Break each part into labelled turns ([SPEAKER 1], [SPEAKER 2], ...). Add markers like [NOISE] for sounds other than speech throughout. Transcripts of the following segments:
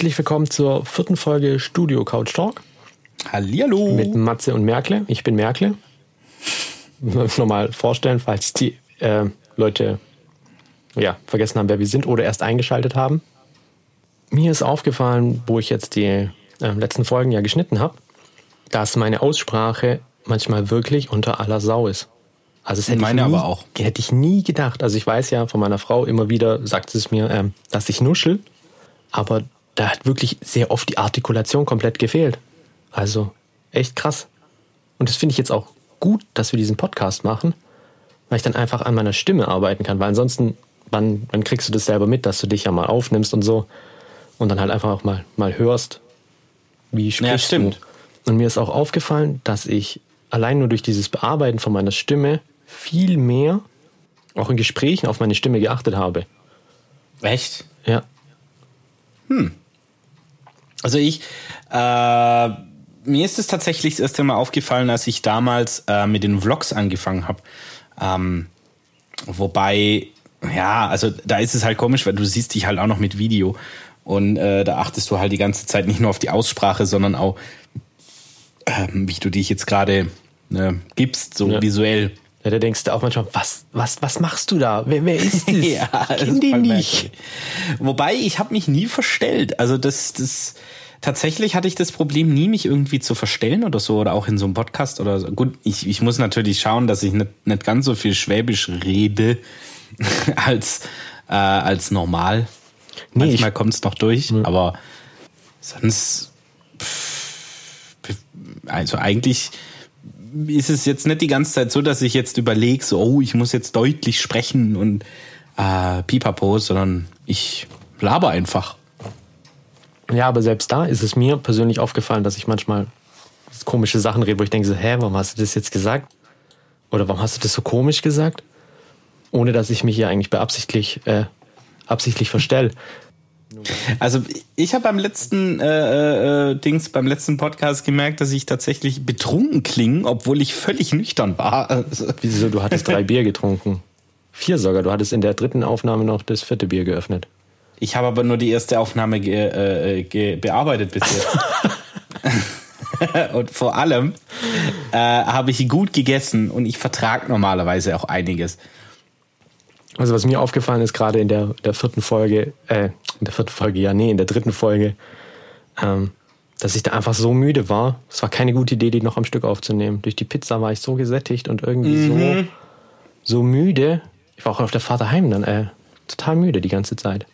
[SPEAKER 1] Herzlich willkommen zur vierten Folge Studio Couch Talk.
[SPEAKER 2] Hallihallo.
[SPEAKER 1] Mit Matze und Merkle. Ich bin Merkle. Nochmal vorstellen, falls die äh, Leute ja, vergessen haben, wer wir sind oder erst eingeschaltet haben. Mir ist aufgefallen, wo ich jetzt die äh, letzten Folgen ja geschnitten habe, dass meine Aussprache manchmal wirklich unter aller Sau ist. Also das hätte
[SPEAKER 2] Meine
[SPEAKER 1] ich nie,
[SPEAKER 2] aber auch.
[SPEAKER 1] Hätte ich nie gedacht. Also ich weiß ja von meiner Frau immer wieder, sagt sie es mir, ähm, dass ich nuschel. Aber da hat wirklich sehr oft die Artikulation komplett gefehlt. Also echt krass. Und das finde ich jetzt auch gut, dass wir diesen Podcast machen, weil ich dann einfach an meiner Stimme arbeiten kann. Weil ansonsten, wann, wann kriegst du das selber mit, dass du dich ja mal aufnimmst und so und dann halt einfach auch mal, mal hörst, wie sprichst
[SPEAKER 2] stimmt.
[SPEAKER 1] du. Und mir ist auch aufgefallen, dass ich allein nur durch dieses Bearbeiten von meiner Stimme viel mehr auch in Gesprächen auf meine Stimme geachtet habe.
[SPEAKER 2] Echt?
[SPEAKER 1] Ja.
[SPEAKER 2] Also ich, äh, mir ist es tatsächlich das erste Mal aufgefallen, als ich damals äh, mit den Vlogs angefangen habe. Ähm, wobei, ja, also da ist es halt komisch, weil du siehst dich halt auch noch mit Video. Und äh, da achtest du halt die ganze Zeit nicht nur auf die Aussprache, sondern auch, ähm, wie du dich jetzt gerade ne, gibst, so
[SPEAKER 1] Ja.
[SPEAKER 2] visuell.
[SPEAKER 1] Ja, da denkst du auch manchmal, was, was, was machst du da? Wer, wer ist [LAUGHS] das?
[SPEAKER 2] ja,
[SPEAKER 1] ich kenn den nicht.
[SPEAKER 2] Wobei, ich habe mich nie verstellt. Also das, das tatsächlich hatte ich das Problem nie, mich irgendwie zu verstellen oder so oder auch in so einem Podcast oder so. Gut, ich, ich muss natürlich schauen, dass ich nicht, nicht ganz so viel Schwäbisch rede [LAUGHS] als, äh, als normal.
[SPEAKER 1] Nee,
[SPEAKER 2] Manchmal kommt es noch durch, aber sonst, pff, also eigentlich ist es jetzt nicht die ganze Zeit so, dass ich jetzt überlege, so, oh, ich muss jetzt deutlich sprechen und äh, pipapo, sondern ich laber einfach.
[SPEAKER 1] Ja, aber selbst da ist es mir persönlich aufgefallen, dass ich manchmal komische Sachen rede, wo ich denke so, hä, warum hast du das jetzt gesagt? Oder warum hast du das so komisch gesagt? Ohne dass ich mich hier eigentlich beabsichtlich, äh, absichtlich verstell.
[SPEAKER 2] Also ich habe beim letzten äh, äh, Dings, beim letzten Podcast gemerkt, dass ich tatsächlich betrunken klinge, obwohl ich völlig nüchtern war. Also, [LAUGHS]
[SPEAKER 1] Wieso, du hattest drei Bier getrunken. Vier sogar, du hattest in der dritten Aufnahme noch das vierte Bier geöffnet.
[SPEAKER 2] ich habe aber nur die erste Aufnahme ge, äh, ge, bearbeitet bis jetzt. [LAUGHS] und vor allem äh, habe ich gut gegessen und ich vertrage normalerweise auch einiges.
[SPEAKER 1] Also was mir aufgefallen ist, gerade in der, der vierten Folge, äh, in der vierten Folge, ja, nee, in der dritten Folge, ähm, dass ich da einfach so müde war. Es war keine gute Idee, die noch am Stück aufzunehmen. Durch die Pizza war ich so gesättigt und irgendwie so, so müde. Ich war auch auf der Fahrt daheim dann, äh, total müde die ganze Zeit.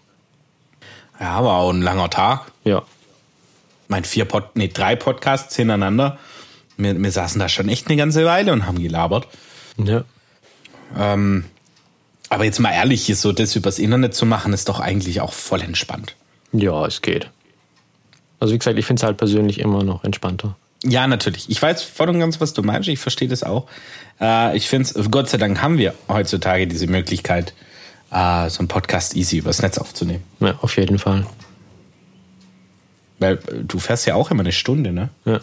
[SPEAKER 2] Ja, war auch ein langer Tag.
[SPEAKER 1] Ja.
[SPEAKER 2] Mein vier Pod, nee, drei Podcasts hintereinander. Wir, wir saßen da schon echt eine ganze Weile und haben gelabert.
[SPEAKER 1] ja.
[SPEAKER 2] Ähm, aber jetzt mal ehrlich, hier so das übers Internet zu machen, ist doch eigentlich auch voll entspannt.
[SPEAKER 1] Ja, es geht. Also wie gesagt, ich finde es halt persönlich immer noch entspannter.
[SPEAKER 2] Ja, natürlich. Ich weiß voll und ganz, was du meinst. Ich verstehe das auch. Äh, ich finde es, Gott sei Dank haben wir heutzutage diese Möglichkeit, äh, so einen Podcast easy übers Netz aufzunehmen.
[SPEAKER 1] Ja, auf jeden Fall.
[SPEAKER 2] Weil äh, du fährst ja auch immer eine Stunde, ne?
[SPEAKER 1] Ja.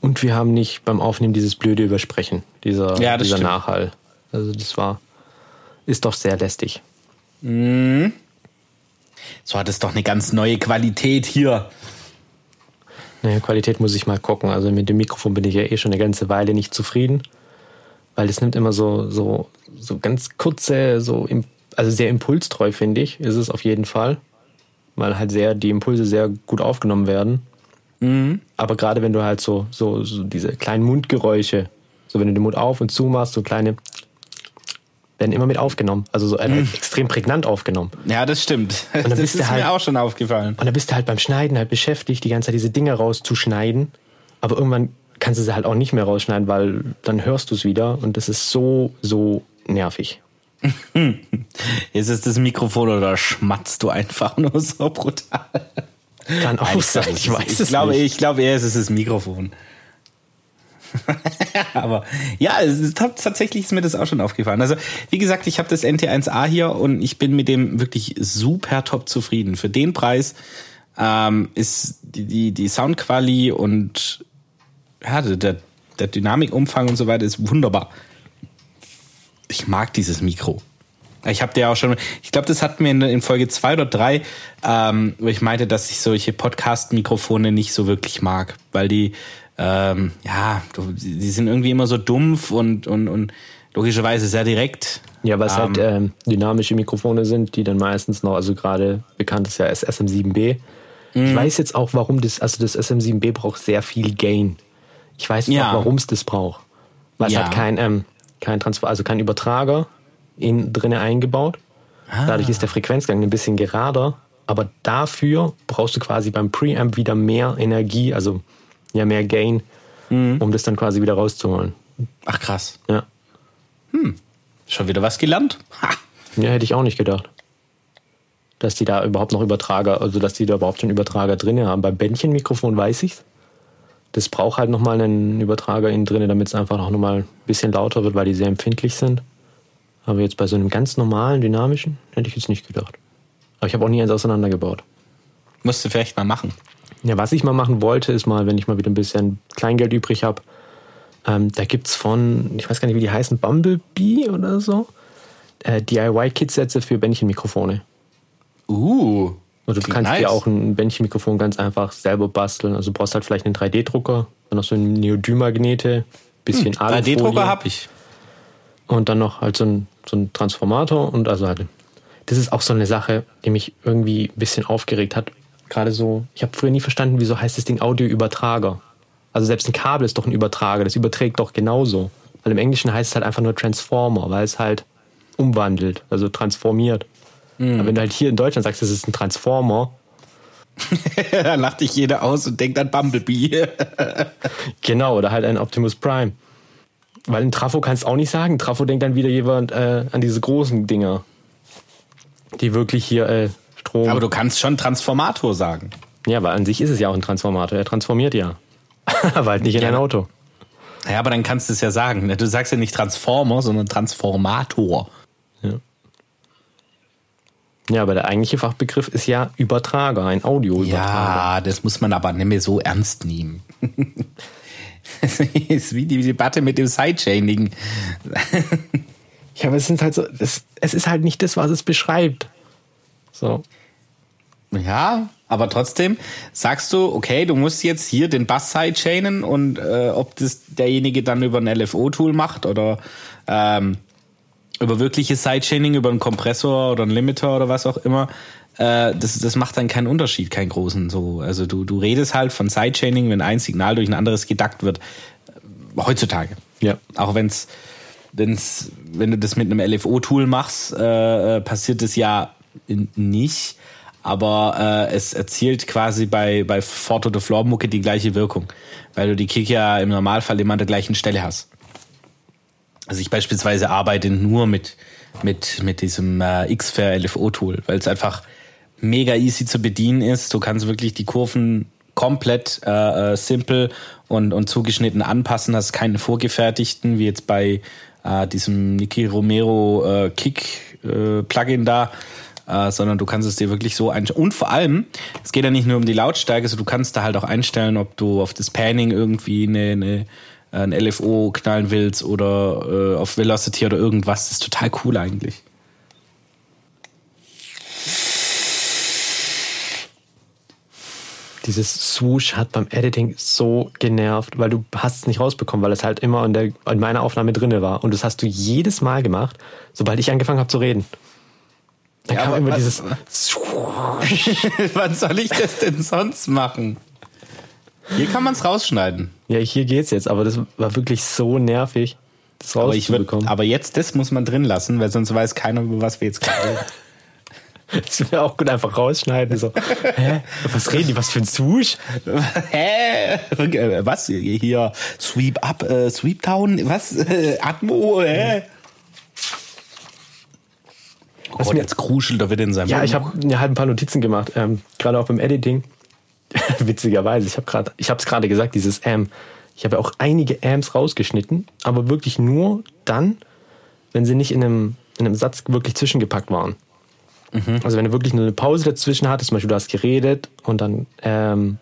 [SPEAKER 1] Und wir haben nicht beim Aufnehmen dieses blöde Übersprechen, dieser,
[SPEAKER 2] Ja, das
[SPEAKER 1] dieser
[SPEAKER 2] stimmt.
[SPEAKER 1] Nachhall. Also das war, ist doch sehr lästig.
[SPEAKER 2] So hat es doch eine ganz neue Qualität hier.
[SPEAKER 1] Naja, Qualität muss ich mal gucken. Also mit dem Mikrofon bin ich ja eh schon eine ganze Weile nicht zufrieden, weil es nimmt immer so, so, so ganz kurze, so, im- also sehr impulstreu, finde ich, ist es auf jeden Fall. Weil halt sehr, die Impulse sehr gut aufgenommen werden. Aber gerade wenn du halt so, so, so diese kleinen Mundgeräusche, so wenn du den Mund auf und zu machst, so kleine, werden immer mit aufgenommen. Also so äh, extrem prägnant aufgenommen.
[SPEAKER 2] Ja, das stimmt.
[SPEAKER 1] dann [LAUGHS]
[SPEAKER 2] das
[SPEAKER 1] bist
[SPEAKER 2] ist
[SPEAKER 1] du halt-
[SPEAKER 2] mir auch schon aufgefallen.
[SPEAKER 1] Und dann bist du halt beim Schneiden halt beschäftigt, die ganze Zeit diese Dinge rauszuschneiden. Aber irgendwann kannst du sie halt auch nicht mehr rausschneiden, weil dann hörst du es wieder und das ist so, so nervig. [LAUGHS]
[SPEAKER 2] Ist es das Mikrofon oder schmatzt du einfach nur so brutal?
[SPEAKER 1] Kann auch sein, ich weiß
[SPEAKER 2] ich
[SPEAKER 1] es
[SPEAKER 2] glaube,
[SPEAKER 1] nicht.
[SPEAKER 2] Ich glaube eher, es ist das Mikrofon. [LAUGHS] Aber ja, es ist tat- tatsächlich ist mir das auch schon aufgefallen. Also, wie gesagt, ich habe das NT1A hier und ich bin mit dem wirklich super top zufrieden. Für den Preis ähm, ist die, die, die Soundquali und ja, der, der Dynamikumfang und so weiter ist wunderbar. Ich mag dieses Mikro. Ich habe dir auch schon, ich glaube, das hatten wir in, in Folge zwei oder drei, ähm, wo ich meinte, dass ich solche Podcast-Mikrofone nicht so wirklich mag, weil die, ähm, ja, die sind irgendwie immer so dumpf und, und, und logischerweise sehr direkt.
[SPEAKER 1] Ja, weil es halt, ähm, halt ähm, dynamische Mikrofone sind, die dann meistens noch, also gerade bekannt ist ja das SM7B. Ich mhm. weiß jetzt auch, warum das, also das SM7B braucht sehr viel Gain. Ich weiß ja. auch, warum es das braucht. Weil ja. es hat kein, ähm, kein Transfer, also kein Übertrager in drinne eingebaut. Ah. Dadurch ist der Frequenzgang ein bisschen gerader, aber dafür brauchst du quasi beim Preamp wieder mehr Energie, also ja mehr Gain, mhm. um das dann quasi wieder rauszuholen.
[SPEAKER 2] Ach krass.
[SPEAKER 1] Ja.
[SPEAKER 2] Hm. Schon wieder was gelernt? Ha.
[SPEAKER 1] Ja, hätte ich auch nicht gedacht. Dass die da überhaupt noch Übertrager, also dass die da überhaupt schon Übertrager drin haben. Beim Bändchenmikrofon weiß ich's. Das braucht halt nochmal einen Übertrager innen drin, damit es einfach noch mal ein bisschen lauter wird, weil die sehr empfindlich sind. Aber jetzt bei so einem ganz normalen, dynamischen, hätte ich jetzt nicht gedacht. Aber ich habe auch nie eins auseinandergebaut.
[SPEAKER 2] Musst du vielleicht mal machen.
[SPEAKER 1] Ja, was ich mal machen wollte, ist mal, wenn ich mal wieder ein bisschen Kleingeld übrig habe, ähm, da gibt's von, ich weiß gar nicht, wie die heißen, Bumblebee oder so, äh, DIY-Kit-Sätze für Bändchenmikrofone.
[SPEAKER 2] Uh.
[SPEAKER 1] Und du kannst nice. dir auch ein Bändchenmikrofon ganz einfach selber basteln. Also du brauchst halt vielleicht einen 3D-Drucker, dann noch so eine Neodym-Magnete, bisschen hm,
[SPEAKER 2] 3D-Drucker habe ich.
[SPEAKER 1] Und dann noch halt so ein, so ein Transformator und also halt. Das ist auch so eine Sache, die mich irgendwie ein bisschen aufgeregt hat. Gerade so, ich habe früher nie verstanden, wieso heißt das Ding Audioübertrager. Also selbst ein Kabel ist doch ein Übertrager, das überträgt doch genauso. Weil im Englischen heißt es halt einfach nur Transformer, weil es halt umwandelt, also transformiert. Mhm. Aber wenn du halt hier in Deutschland sagst, das ist ein Transformer,
[SPEAKER 2] da [LAUGHS] lacht dich jeder aus und denkt an Bumblebee. [LAUGHS]
[SPEAKER 1] genau, oder halt ein Optimus Prime. Weil ein Trafo kannst du auch nicht sagen. Trafo denkt dann wieder jemand äh, an diese großen Dinger, die wirklich hier äh, Strom.
[SPEAKER 2] Aber du kannst schon Transformator sagen.
[SPEAKER 1] Ja, weil an sich ist es ja auch ein Transformator. Er transformiert ja. [LAUGHS] aber halt nicht in ja. ein Auto.
[SPEAKER 2] Ja, aber dann kannst du es ja sagen. Du sagst ja nicht Transformer, sondern Transformator.
[SPEAKER 1] Ja. Ja, aber der eigentliche Fachbegriff ist ja Übertrager, ein Audioübertrager.
[SPEAKER 2] Ja, das muss man aber nicht mehr so ernst nehmen. [LAUGHS] das ist wie die Debatte mit dem Sidechaining.
[SPEAKER 1] ja, aber es sind halt so, es, es ist halt nicht das, was es beschreibt. So.
[SPEAKER 2] Ja, aber trotzdem sagst du, okay, du musst jetzt hier den Bass sidechainen und äh, ob das derjenige dann über ein LFO-Tool macht oder ähm, über wirkliches Sidechaining, über einen Kompressor oder einen Limiter oder was auch immer, äh, das, das macht dann keinen Unterschied, keinen großen. So, also du, du redest halt von Sidechaining, wenn ein Signal durch ein anderes gedackt wird. Heutzutage.
[SPEAKER 1] Ja.
[SPEAKER 2] Auch wenn's, wenn's, wenn du das mit einem LFO-Tool machst, äh, äh, passiert das ja nicht aber äh, es erzielt quasi bei, bei Foto the Floor Mucke die gleiche Wirkung, weil du die Kick ja im Normalfall immer an der gleichen Stelle hast. Also ich beispielsweise arbeite nur mit, mit, mit diesem äh, Xfair LFO Tool, weil es einfach mega easy zu bedienen ist. Du kannst wirklich die Kurven komplett äh, äh, simpel und, und zugeschnitten anpassen, hast keine vorgefertigten, wie jetzt bei äh, diesem Niki Romero äh, Kick äh, da, äh, sondern du kannst es dir wirklich so einstellen. Und vor allem, es geht ja nicht nur um die Lautstärke, also du kannst da halt auch einstellen, ob du auf das Panning irgendwie eine, eine ein LFO knallen willst oder äh, auf Velocity oder irgendwas. Das ist total cool eigentlich.
[SPEAKER 1] Dieses Swoosh hat beim Editing so genervt, weil du hast es nicht rausbekommen, weil es halt immer in, der, in meiner Aufnahme drinne war. Und das hast du jedes Mal gemacht, sobald ich angefangen habe zu reden. Dann ja, kam immer was, dieses. [LAUGHS]
[SPEAKER 2] Wann soll ich das denn sonst machen? Hier kann man es rausschneiden.
[SPEAKER 1] Ja, hier geht's jetzt, aber das war wirklich so nervig,
[SPEAKER 2] das rauszubekommen. Aber, aber jetzt, das muss man drin lassen, weil sonst weiß keiner, über was wir jetzt gerade reden. [LAUGHS]
[SPEAKER 1] Das wäre auch gut einfach rausschneiden. So, [LAUGHS] hä? Was reden die? Was für ein Swoosh?
[SPEAKER 2] Hä? Was? Hier, Sweep Up, äh, Sweep Down, was? Atmo, hä? Was mir jetzt kruschelt da wieder in seinem
[SPEAKER 1] Ja, ich habe mir halt ein paar Notizen gemacht, ähm, gerade auch beim Editing. [LAUGHS] Witzigerweise, ich habe gerade, ich habe es gerade gesagt, dieses Am. Ich habe ja auch einige Ams rausgeschnitten, aber wirklich nur dann, wenn sie nicht in einem, in einem Satz wirklich zwischengepackt waren. Mhm. Also wenn du wirklich nur eine Pause dazwischen hattest, zum Beispiel du hast geredet und dann ähm,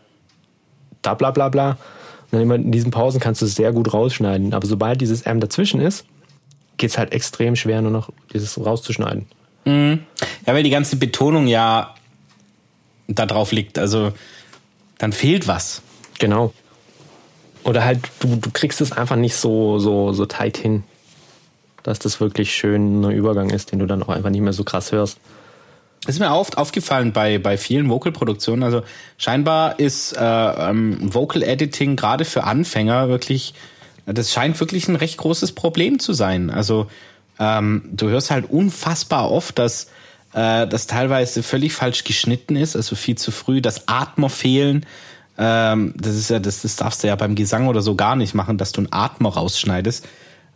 [SPEAKER 1] da bla bla bla, und dann immer in diesen Pausen kannst du es sehr gut rausschneiden. Aber sobald dieses M dazwischen ist, geht es halt extrem schwer, nur noch dieses rauszuschneiden.
[SPEAKER 2] Mhm. Ja, weil die ganze Betonung ja da drauf liegt. Also dann fehlt was.
[SPEAKER 1] Genau. Oder halt, du, du kriegst es einfach nicht so, so, so tight hin, dass das wirklich schön ein Übergang ist, den du dann auch einfach nicht mehr so krass hörst.
[SPEAKER 2] Das ist mir oft aufgefallen bei, bei vielen Vocal-Produktionen. Also scheinbar ist äh, ähm, Vocal Editing gerade für Anfänger wirklich, das scheint wirklich ein recht großes Problem zu sein. Also ähm, du hörst halt unfassbar oft, dass äh, das teilweise völlig falsch geschnitten ist, also viel zu früh, dass Atmer fehlen. Ähm, das ist ja, das, das darfst du ja beim Gesang oder so gar nicht machen, dass du einen Atmer rausschneidest.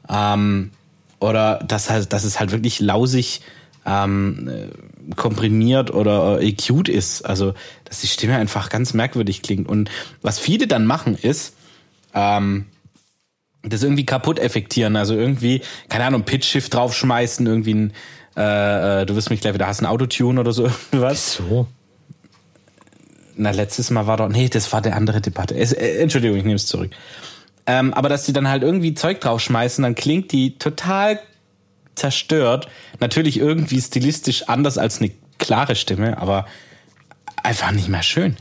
[SPEAKER 2] Ähm, oder dass halt, dass es halt wirklich lausig ähm, äh, komprimiert oder äh, EQ'd ist. Also, dass die Stimme einfach ganz merkwürdig klingt. Und was viele dann machen, ist, ähm, das irgendwie kaputt effektieren. Also irgendwie, keine Ahnung, Pitch-Shift draufschmeißen, irgendwie ein, äh, äh, du wirst mich gleich wieder hassen, Autotune oder so [LAUGHS]
[SPEAKER 1] was. So.
[SPEAKER 2] Na, letztes Mal war doch, nee, das war der andere Debatte. Es, äh, Entschuldigung, ich nehme es zurück. Ähm, aber dass die dann halt irgendwie Zeug draufschmeißen, dann klingt die total zerstört. Natürlich irgendwie stilistisch anders als eine klare Stimme, aber einfach nicht mehr schön.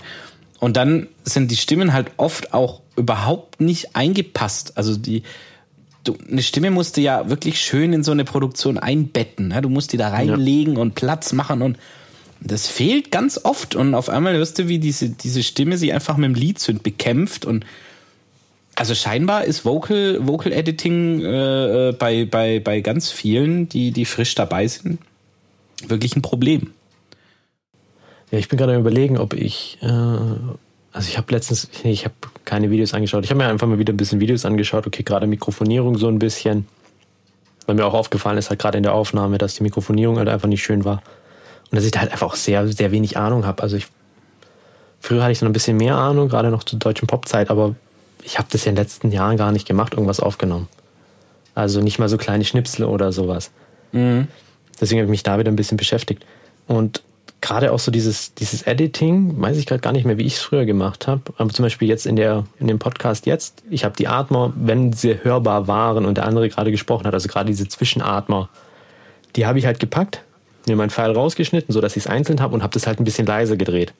[SPEAKER 2] Und dann sind die Stimmen halt oft auch überhaupt nicht eingepasst. Also die, du, eine Stimme musst du ja wirklich schön in so eine Produktion einbetten. Ne? Du musst die da reinlegen ja. und Platz machen und das fehlt ganz oft. Und auf einmal hörst du, wie diese, diese Stimme sie einfach mit dem Lied sind bekämpft und also scheinbar ist Vocal, Vocal Editing äh, äh, bei, bei, bei ganz vielen, die, die frisch dabei sind, wirklich ein Problem.
[SPEAKER 1] Ja, ich bin gerade überlegen, ob ich, äh, also ich habe letztens, ich habe keine Videos angeschaut. Ich habe mir einfach mal wieder ein bisschen Videos angeschaut. Okay, gerade Mikrofonierung so ein bisschen. Weil mir auch aufgefallen ist halt gerade in der Aufnahme, dass die Mikrofonierung halt einfach nicht schön war. Und dass ich da halt einfach auch sehr, sehr wenig Ahnung habe. Also ich, früher hatte ich so ein bisschen mehr Ahnung, gerade noch zur deutschen Popzeit, aber ich habe das ja in den letzten Jahren gar nicht gemacht, irgendwas aufgenommen. Also nicht mal so kleine Schnipsel oder sowas. Mhm. Deswegen habe ich mich da wieder ein bisschen beschäftigt. Und gerade auch so dieses, dieses Editing, weiß ich gerade gar nicht mehr, wie ich es früher gemacht habe. Aber zum Beispiel jetzt in, der, in dem Podcast jetzt, ich habe die Atmer, wenn sie hörbar waren und der andere gerade gesprochen hat, also gerade diese Zwischenatmer, die habe ich halt gepackt, mir meinen Pfeil rausgeschnitten, sodass ich es einzeln habe und habe das halt ein bisschen leiser gedreht.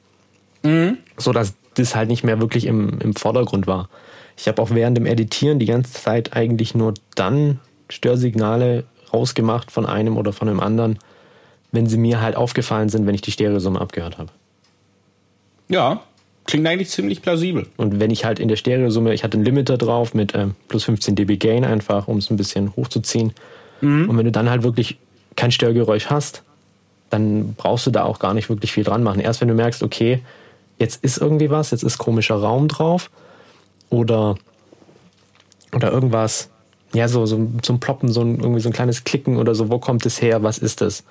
[SPEAKER 1] Mhm. So dass das halt nicht mehr wirklich im, im Vordergrund war. Ich habe auch während dem Editieren die ganze Zeit eigentlich nur dann Störsignale rausgemacht von einem oder von einem anderen, wenn sie mir halt aufgefallen sind, wenn ich die Stereosumme abgehört habe.
[SPEAKER 2] Ja, klingt eigentlich ziemlich plausibel.
[SPEAKER 1] Und wenn ich halt in der Stereosumme, ich hatte einen Limiter drauf mit äh, plus 15 dB Gain einfach, um es ein bisschen hochzuziehen. Mhm. Und wenn du dann halt wirklich kein Störgeräusch hast, dann brauchst du da auch gar nicht wirklich viel dran machen. Erst wenn du merkst, okay, jetzt ist irgendwie was, jetzt ist komischer Raum drauf oder, oder irgendwas, ja, so, so zum Ploppen, so ein, irgendwie so ein kleines Klicken oder so, wo kommt es her, was ist es?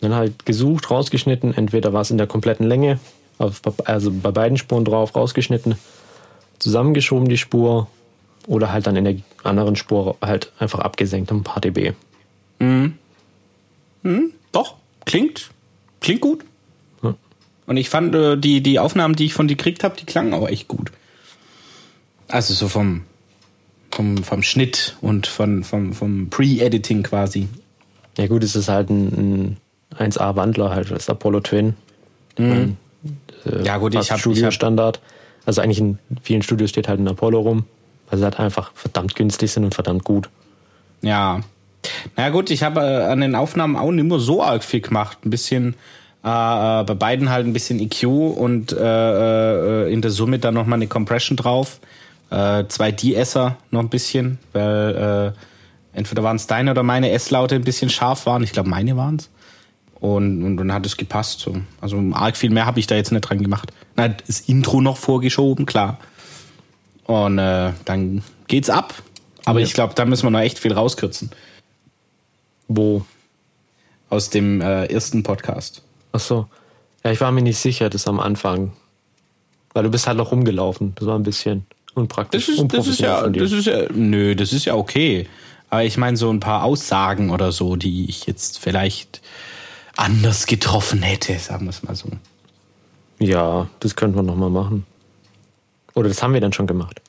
[SPEAKER 1] Dann halt gesucht, rausgeschnitten, entweder war es in der kompletten Länge, also bei beiden Spuren drauf, rausgeschnitten, zusammengeschoben die Spur oder halt dann in der anderen Spur halt einfach abgesenkt, um ein paar dB.
[SPEAKER 2] Mhm. Mhm, doch, klingt, klingt gut. Ja. Und ich fand äh, die, die Aufnahmen, die ich von dir gekriegt habe, die klangen auch echt gut. Also so vom, vom, vom Schnitt und von, vom, vom Pre-Editing quasi.
[SPEAKER 1] Ja gut, es ist halt ein, ein 1A-Wandler, halt das Apollo Twin.
[SPEAKER 2] Mhm. äh, ja gut, ich habe
[SPEAKER 1] Studio-Standard. Also eigentlich in vielen Studios steht halt ein Apollo rum, weil sie halt einfach verdammt günstig sind und verdammt gut.
[SPEAKER 2] Ja. Na gut, ich habe äh, an den Aufnahmen auch nicht mehr so arg viel gemacht. Ein bisschen äh, äh bei beiden halt ein bisschen EQ und äh, äh, in der Summe dann nochmal eine Compression drauf. Äh, zwei D-Esser noch ein bisschen, weil äh, entweder waren es deine oder meine S-Laute ein bisschen scharf waren. Ich glaube, meine waren es. Und, und dann hat es gepasst. So. Also arg viel mehr habe ich da jetzt nicht dran gemacht. Na, das Intro noch vorgeschoben, klar. Und äh, dann geht's ab. Aber ja. ich glaube, da müssen wir noch echt viel rauskürzen.
[SPEAKER 1] Wo?
[SPEAKER 2] Aus dem äh, ersten Podcast.
[SPEAKER 1] Ach so. Ja, ich war mir nicht sicher, das am Anfang. Weil du bist halt noch rumgelaufen. Das war ein bisschen unpraktisch.
[SPEAKER 2] Das ist, das ist ja, das ist ja, nö, das ist ja okay. Aber ich meine so ein paar Aussagen oder so, die ich jetzt vielleicht anders getroffen hätte, sagen wir es mal so.
[SPEAKER 1] Ja, das könnten wir nochmal machen. Oder das haben wir dann schon gemacht.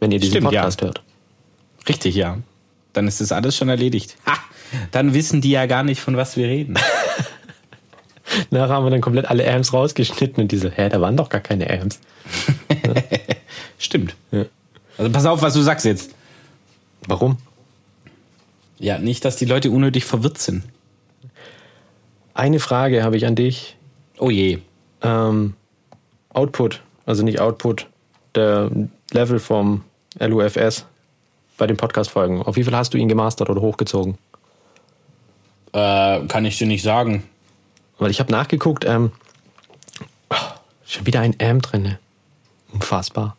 [SPEAKER 1] Wenn ihr diesen Stimmt, Podcast
[SPEAKER 2] ja.
[SPEAKER 1] hört.
[SPEAKER 2] Richtig, ja. Dann ist das alles schon erledigt. Ha, dann wissen die ja gar nicht, von was wir reden. [LAUGHS]
[SPEAKER 1] Nachher haben wir dann komplett alle Amps rausgeschnitten und diese, hä, da waren doch gar keine Amps. [LAUGHS]
[SPEAKER 2] Stimmt. Ja. Also pass auf, was du sagst jetzt.
[SPEAKER 1] Warum?
[SPEAKER 2] Ja, nicht, dass die Leute unnötig verwirrt sind.
[SPEAKER 1] Eine Frage habe ich an dich.
[SPEAKER 2] Oh je.
[SPEAKER 1] Ähm, Output, also nicht Output, der Level vom LUFS bei den Podcast-Folgen. Auf wie viel hast du ihn gemastert oder hochgezogen?
[SPEAKER 2] Äh, kann ich dir nicht sagen.
[SPEAKER 1] Weil ich habe nachgeguckt, ähm, oh, schon wieder ein Amp drin. Unfassbar.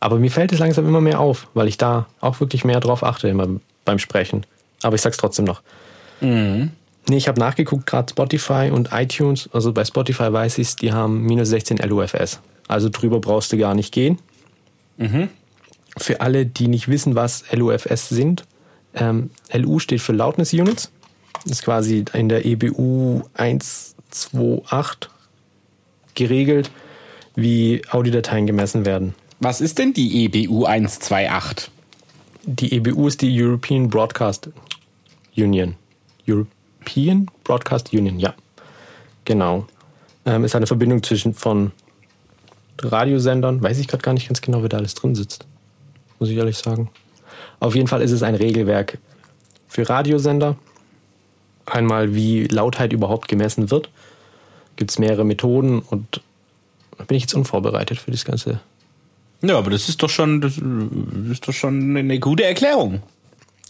[SPEAKER 1] Aber mir fällt es langsam immer mehr auf, weil ich da auch wirklich mehr drauf achte immer beim Sprechen. Aber ich sag's trotzdem noch. Mhm. Nee, ich habe nachgeguckt, gerade Spotify und iTunes. Also bei Spotify weiß ich die haben minus 16 LUFS. Also drüber brauchst du gar nicht gehen. Mhm. Für alle, die nicht wissen, was LUFS sind, ähm, LU steht für Loudness Units. Das ist quasi in der EBU 128 geregelt, wie Audiodateien gemessen werden.
[SPEAKER 2] Was ist denn die EBU 128?
[SPEAKER 1] Die EBU ist die European Broadcast Union. European Broadcast Union, ja. Genau. Ähm, ist eine Verbindung zwischen von Radiosendern. Weiß ich gerade gar nicht ganz genau, wer da alles drin sitzt. Muss ich ehrlich sagen. Auf jeden Fall ist es ein Regelwerk für Radiosender. Einmal, wie Lautheit überhaupt gemessen wird. Gibt es mehrere Methoden und da bin ich jetzt unvorbereitet für das Ganze.
[SPEAKER 2] Ja, aber das ist doch schon, das ist doch schon eine gute Erklärung.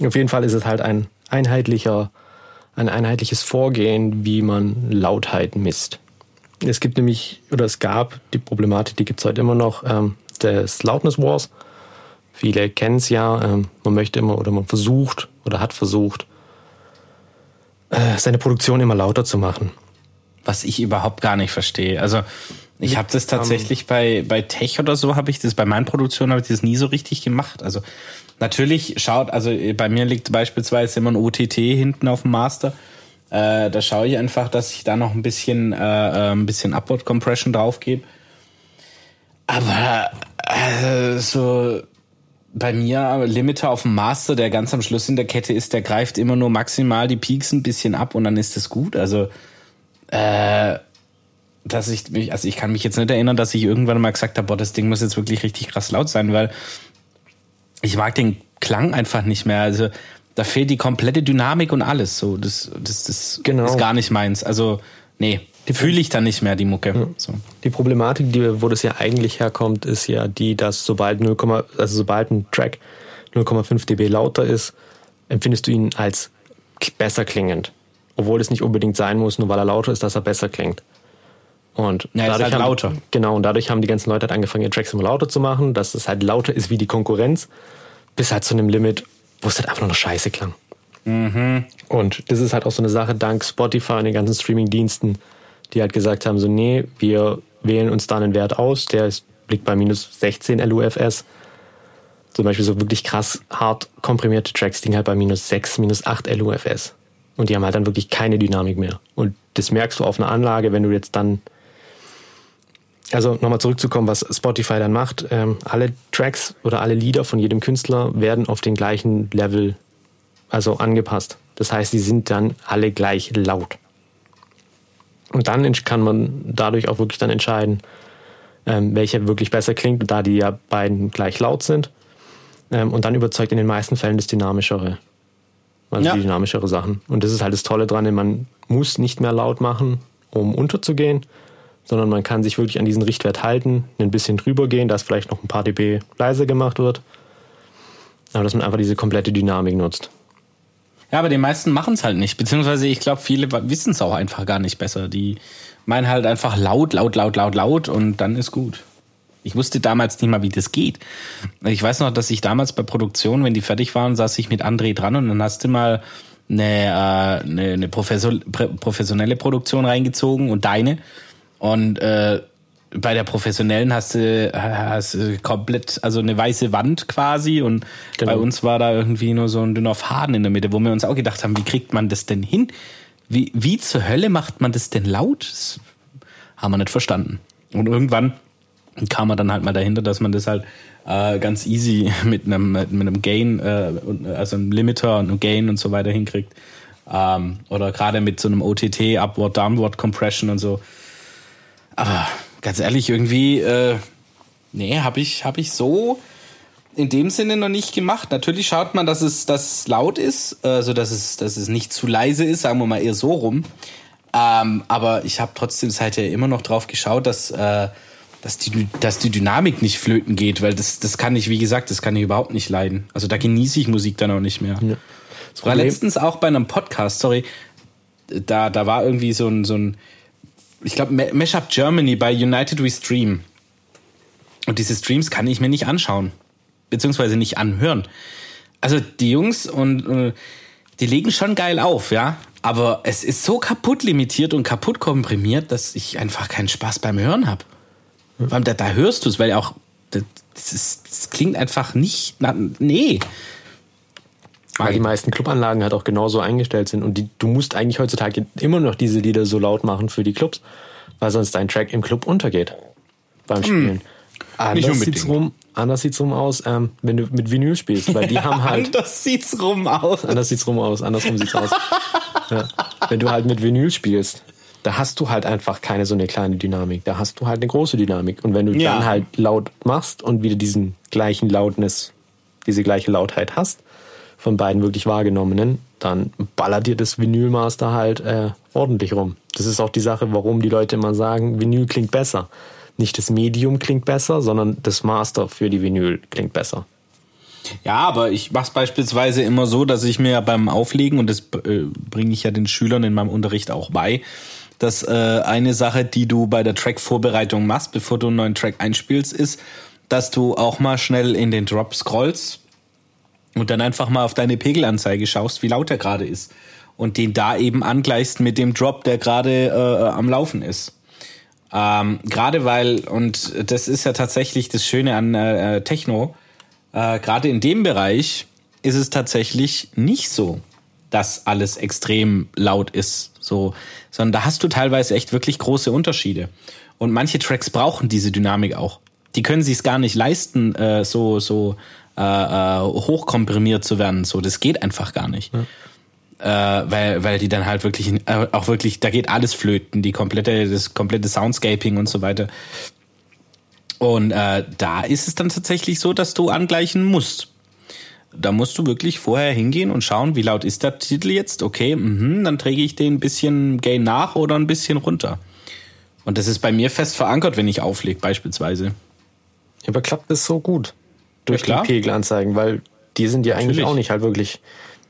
[SPEAKER 1] Auf jeden Fall ist es halt ein einheitlicher, ein einheitliches Vorgehen, wie man Lautheit misst. Es gibt nämlich, oder es gab, die Problematik, die gibt es heute immer noch, ähm, des Loudness Wars. Viele kennen es ja, ähm, man möchte immer oder man versucht oder hat versucht, äh, seine Produktion immer lauter zu machen.
[SPEAKER 2] Was ich überhaupt gar nicht verstehe. Also ich habe das tatsächlich um, bei, bei Tech oder so, habe ich das, bei meinen Produktionen habe ich das nie so richtig gemacht. Also natürlich schaut, also bei mir liegt beispielsweise immer ein OTT hinten auf dem Master. Äh, da schaue ich einfach, dass ich da noch ein bisschen, äh, äh ein bisschen Upward Compression drauf gebe. Aber äh, so bei mir Limiter auf dem Master, der ganz am Schluss in der Kette ist, der greift immer nur maximal die Peaks ein bisschen ab und dann ist es gut. Also äh, dass ich mich, also ich kann mich jetzt nicht erinnern, dass ich irgendwann mal gesagt habe, boah, das Ding muss jetzt wirklich richtig krass laut sein, weil ich mag den Klang einfach nicht mehr. Also da fehlt die komplette Dynamik und alles. So, das, das, das genau. ist gar nicht meins. Also, nee, die fühle ich dann nicht mehr, die Mucke. Ja. So.
[SPEAKER 1] Die Problematik, die, wo das ja eigentlich herkommt, ist ja die, dass sobald 0, also sobald ein Track 0,5 dB lauter ist, empfindest du ihn als besser klingend. Obwohl es nicht unbedingt sein muss, nur weil er lauter ist, dass er besser klingt. Und
[SPEAKER 2] ja, dadurch halt
[SPEAKER 1] haben,
[SPEAKER 2] lauter.
[SPEAKER 1] Genau, und dadurch haben die ganzen Leute halt angefangen, ihre Tracks immer lauter zu machen, dass es halt lauter ist wie die Konkurrenz, bis halt zu einem Limit, wo es halt einfach nur noch scheiße klang. Mhm. Und das ist halt auch so eine Sache, dank Spotify und den ganzen Streaming-Diensten, die halt gesagt haben, so, nee, wir wählen uns da einen Wert aus, der ist, liegt bei minus 16 LUFS. Zum Beispiel so wirklich krass hart komprimierte Tracks liegen halt bei minus 6, minus 8 LUFS. Und die haben halt dann wirklich keine Dynamik mehr. Und das merkst du auf einer Anlage, wenn du jetzt dann also nochmal zurückzukommen, was Spotify dann macht. Ähm, alle Tracks oder alle Lieder von jedem Künstler werden auf den gleichen Level also angepasst. Das heißt, sie sind dann alle gleich laut. Und dann kann man dadurch auch wirklich dann entscheiden, ähm, welcher wirklich besser klingt, da die ja beiden gleich laut sind. Ähm, und dann überzeugt in den meisten Fällen das Dynamischere. Also ja. die dynamischere Sachen. Und das ist halt das Tolle dran, man muss nicht mehr laut machen, um unterzugehen, sondern man kann sich wirklich an diesen Richtwert halten, ein bisschen drüber gehen, dass vielleicht noch ein paar dB leiser gemacht wird. Aber dass man einfach diese komplette Dynamik nutzt.
[SPEAKER 2] Ja, aber die meisten machen es halt nicht. Beziehungsweise ich glaube, viele wissen es auch einfach gar nicht besser. Die meinen halt einfach laut, laut, laut, laut, laut und dann ist gut. Ich wusste damals nicht mal, wie das geht. Ich weiß noch, dass ich damals bei Produktion, wenn die fertig waren, saß ich mit André dran und dann hast du mal eine, äh, eine, eine professionelle Produktion reingezogen und deine. Und äh, bei der professionellen hast du, hast du komplett, also eine weiße Wand quasi und genau. bei uns war da irgendwie nur so ein dünner Faden in der Mitte, wo wir uns auch gedacht haben, wie kriegt man das denn hin? Wie, wie zur Hölle macht man das denn laut? Das haben wir nicht verstanden. Und irgendwann kam man dann halt mal dahinter, dass man das halt äh, ganz easy [LAUGHS] mit einem, mit einem Gain, äh, also einem Limiter und einem Gain und so weiter hinkriegt. Ähm, oder gerade mit so einem OTT, Upward, Downward Compression und so. Aber ganz ehrlich, irgendwie, äh, nee, habe ich, hab ich so in dem Sinne noch nicht gemacht. Natürlich schaut man, dass es, dass laut ist, also dass es, dass es nicht zu leise ist, sagen wir mal eher so rum. Ähm, aber ich habe trotzdem seither immer noch drauf geschaut, dass, äh, dass, die, dass die Dynamik nicht flöten geht, weil das, das kann ich, wie gesagt, das kann ich überhaupt nicht leiden. Also da genieße ich Musik dann auch nicht mehr. Ja. Das war letztens auch bei einem Podcast, sorry, da, da war irgendwie so ein, so ein ich glaube, Mashup Germany bei United We Stream. Und diese Streams kann ich mir nicht anschauen beziehungsweise nicht anhören. Also die Jungs und äh, die legen schon geil auf, ja. Aber es ist so kaputt limitiert und kaputt komprimiert, dass ich einfach keinen Spaß beim Hören habe. Da, da hörst du es, weil auch das, ist, das, klingt einfach nicht. Na, nee.
[SPEAKER 1] Weil die meisten Clubanlagen halt auch genauso eingestellt sind und die, du musst eigentlich heutzutage immer noch diese Lieder so laut machen für die Clubs, weil sonst dein Track im Club untergeht beim hm. Spielen. Hm. Anders sieht's rum, anders sieht's rum aus, ähm, wenn du mit Vinyl spielst, weil die haben halt. [LAUGHS]
[SPEAKER 2] anders sieht's rum aus.
[SPEAKER 1] Anders sieht's rum aus, andersrum sieht's aus. [LAUGHS] Ja. Wenn du halt mit Vinyl spielst, da hast du halt einfach keine so eine kleine Dynamik. Da hast du halt eine große Dynamik. Und wenn du ja. dann halt laut machst und wieder diesen gleichen Lautness, diese gleiche Lautheit hast, von beiden wirklich wahrgenommenen, dann ballert dir das Vinylmaster halt äh, ordentlich rum. Das ist auch die Sache, warum die Leute immer sagen, Vinyl klingt besser nicht das Medium klingt besser, sondern das Master für die Vinyl klingt besser.
[SPEAKER 2] Ja, aber ich mache es beispielsweise immer so, dass ich mir beim Auflegen, und das äh, bringe ich ja den Schülern in meinem Unterricht auch bei, dass äh, eine Sache, die du bei der Track-Vorbereitung machst, bevor du einen neuen Track einspielst, ist, dass du auch mal schnell in den Drop scrollst und dann einfach mal auf deine Pegelanzeige schaust, wie laut er gerade ist. Und den da eben angleichst mit dem Drop, der gerade äh, am Laufen ist. Ähm, Gerade weil, und das ist ja tatsächlich das Schöne an äh, Techno, äh, gerade in dem Bereich ist es tatsächlich nicht so, dass alles extrem laut ist, so, sondern da hast du teilweise echt wirklich große Unterschiede. Und manche Tracks brauchen diese Dynamik auch. Die können sich es gar nicht leisten, äh, so so äh, äh, hochkomprimiert zu werden. So, das geht einfach gar nicht. Ja äh, weil, weil die dann halt wirklich äh, auch wirklich, da geht alles flöten, die komplette, das komplette Soundscaping und so weiter. Und äh, da ist es dann tatsächlich so, dass du angleichen musst. Da musst du wirklich vorher hingehen und schauen, wie laut ist der Titel jetzt. Okay, mh, dann träge ich den ein bisschen Gain nach oder ein bisschen runter. Und das ist bei mir fest verankert, wenn ich auflege, beispielsweise.
[SPEAKER 1] Ja, aber klappt das so gut durch ja, die Pegelanzeigen, weil die sind ja Natürlich. eigentlich auch nicht halt wirklich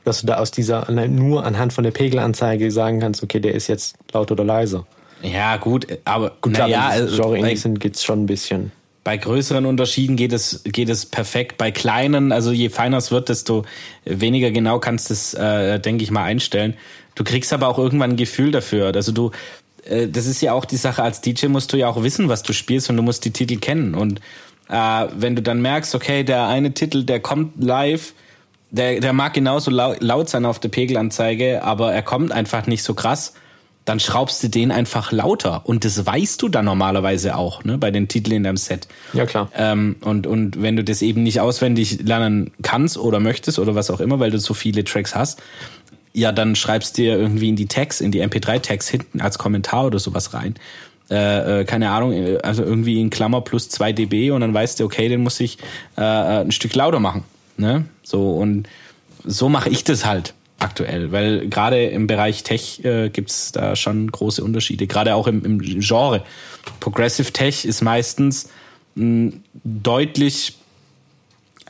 [SPEAKER 1] dass du da aus dieser nur anhand von der Pegelanzeige sagen kannst, okay, der ist jetzt laut oder leise.
[SPEAKER 2] Ja, gut, aber
[SPEAKER 1] gut, klar, ja, also, Genre sind geht's schon ein bisschen.
[SPEAKER 2] Bei größeren Unterschieden geht es geht es perfekt. Bei kleinen, also je feiner es wird, desto weniger genau kannst du es, äh, denke ich mal, einstellen. Du kriegst aber auch irgendwann ein Gefühl dafür. Also du, äh, das ist ja auch die Sache. Als DJ musst du ja auch wissen, was du spielst und du musst die Titel kennen. Und äh, wenn du dann merkst, okay, der eine Titel, der kommt live der, der mag genauso laut sein auf der Pegelanzeige, aber er kommt einfach nicht so krass, dann schraubst du den einfach lauter. Und das weißt du dann normalerweise auch, ne, bei den Titeln in deinem Set.
[SPEAKER 1] Ja, klar.
[SPEAKER 2] Ähm, und, und wenn du das eben nicht auswendig lernen kannst oder möchtest oder was auch immer, weil du so viele Tracks hast, ja, dann schreibst du dir irgendwie in die Tags, in die MP3-Tags hinten als Kommentar oder sowas rein. Äh, äh, keine Ahnung, äh, also irgendwie in Klammer plus 2 dB und dann weißt du, okay, den muss ich äh, äh, ein Stück lauter machen. Ne? So und so mache ich das halt aktuell, weil gerade im Bereich Tech äh, gibt da schon große Unterschiede, gerade auch im, im Genre. Progressive Tech ist meistens mh, deutlich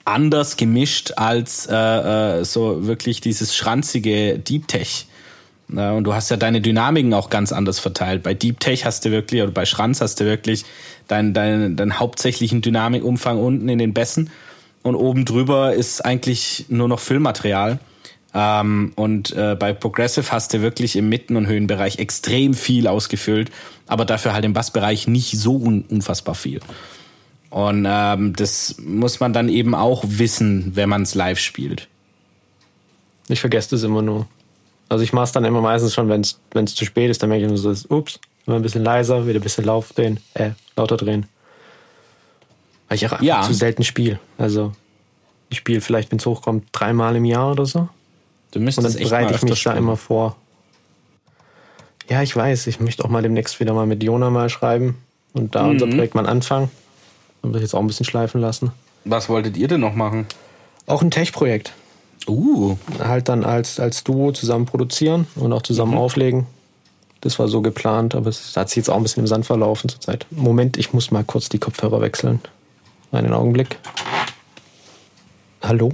[SPEAKER 2] anders gemischt als äh, so wirklich dieses schranzige Deep Tech. Ja, und du hast ja deine Dynamiken auch ganz anders verteilt. Bei Deep Tech hast du wirklich, oder bei Schranz hast du wirklich deinen dein, dein hauptsächlichen Dynamikumfang unten in den Bässen und oben drüber ist eigentlich nur noch Füllmaterial. Ähm, und äh, bei Progressive hast du wirklich im Mitten- und Höhenbereich extrem viel ausgefüllt, aber dafür halt im Bassbereich nicht so un unfassbar viel. Und ähm, das muss man dann eben auch wissen, wenn man es live spielt.
[SPEAKER 1] Ich vergesse das immer nur. Also ich mache es dann immer meistens schon, wenn es zu spät ist, dann merke ich nur so, ups, immer ein bisschen leiser, wieder ein bisschen Lauf drehen, äh, lauter drehen. Weil ich auch einfach
[SPEAKER 2] Ja.
[SPEAKER 1] zu selten spiele. Also ich spiele vielleicht, wenn es hochkommt, dreimal im Jahr oder so.
[SPEAKER 2] Du
[SPEAKER 1] Und
[SPEAKER 2] müsstest
[SPEAKER 1] dann
[SPEAKER 2] echt
[SPEAKER 1] bereite ich mich
[SPEAKER 2] öfter
[SPEAKER 1] da
[SPEAKER 2] spielen.
[SPEAKER 1] immer vor. Ja, ich weiß, ich möchte auch mal demnächst wieder mal mit Jona mal schreiben und da
[SPEAKER 2] Mhm.
[SPEAKER 1] unser Projekt mal anfangen. Und das jetzt auch ein bisschen schleifen lassen.
[SPEAKER 2] Was wolltet ihr denn noch machen?
[SPEAKER 1] Auch ein Tech-Projekt.
[SPEAKER 2] Uh,
[SPEAKER 1] Halt dann als, als Duo zusammen produzieren und auch zusammen
[SPEAKER 2] Mhm.
[SPEAKER 1] auflegen. Das war so geplant, aber es hat sich jetzt auch ein bisschen im Sand verlaufen zurzeit. Moment, ich muss mal kurz die Kopfhörer wechseln. Einen Augenblick. Hallo?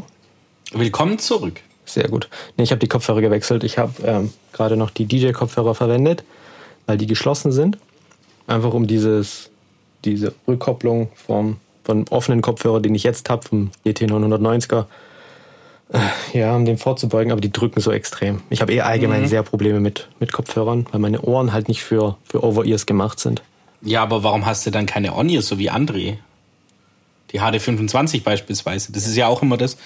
[SPEAKER 2] willkommen zurück.
[SPEAKER 1] Sehr gut. Nee, ich habe die Kopfhörer gewechselt. Ich habe ähm, gerade noch die DJ-Kopfhörer verwendet, weil die geschlossen sind. Einfach um dieses, diese Rückkopplung vom, vom offenen Kopfhörer, den ich jetzt habe, vom GT 990er, äh, ja, um dem vorzubeugen, aber die drücken so extrem. Ich habe eh allgemein sehr Probleme mit, mit Kopfhörern, weil meine Ohren halt nicht für, für Over-Ears gemacht sind.
[SPEAKER 2] Ja, aber warum hast du dann keine On-Ears, so wie André? Die HD25 beispielsweise. Das ist ja auch immer das,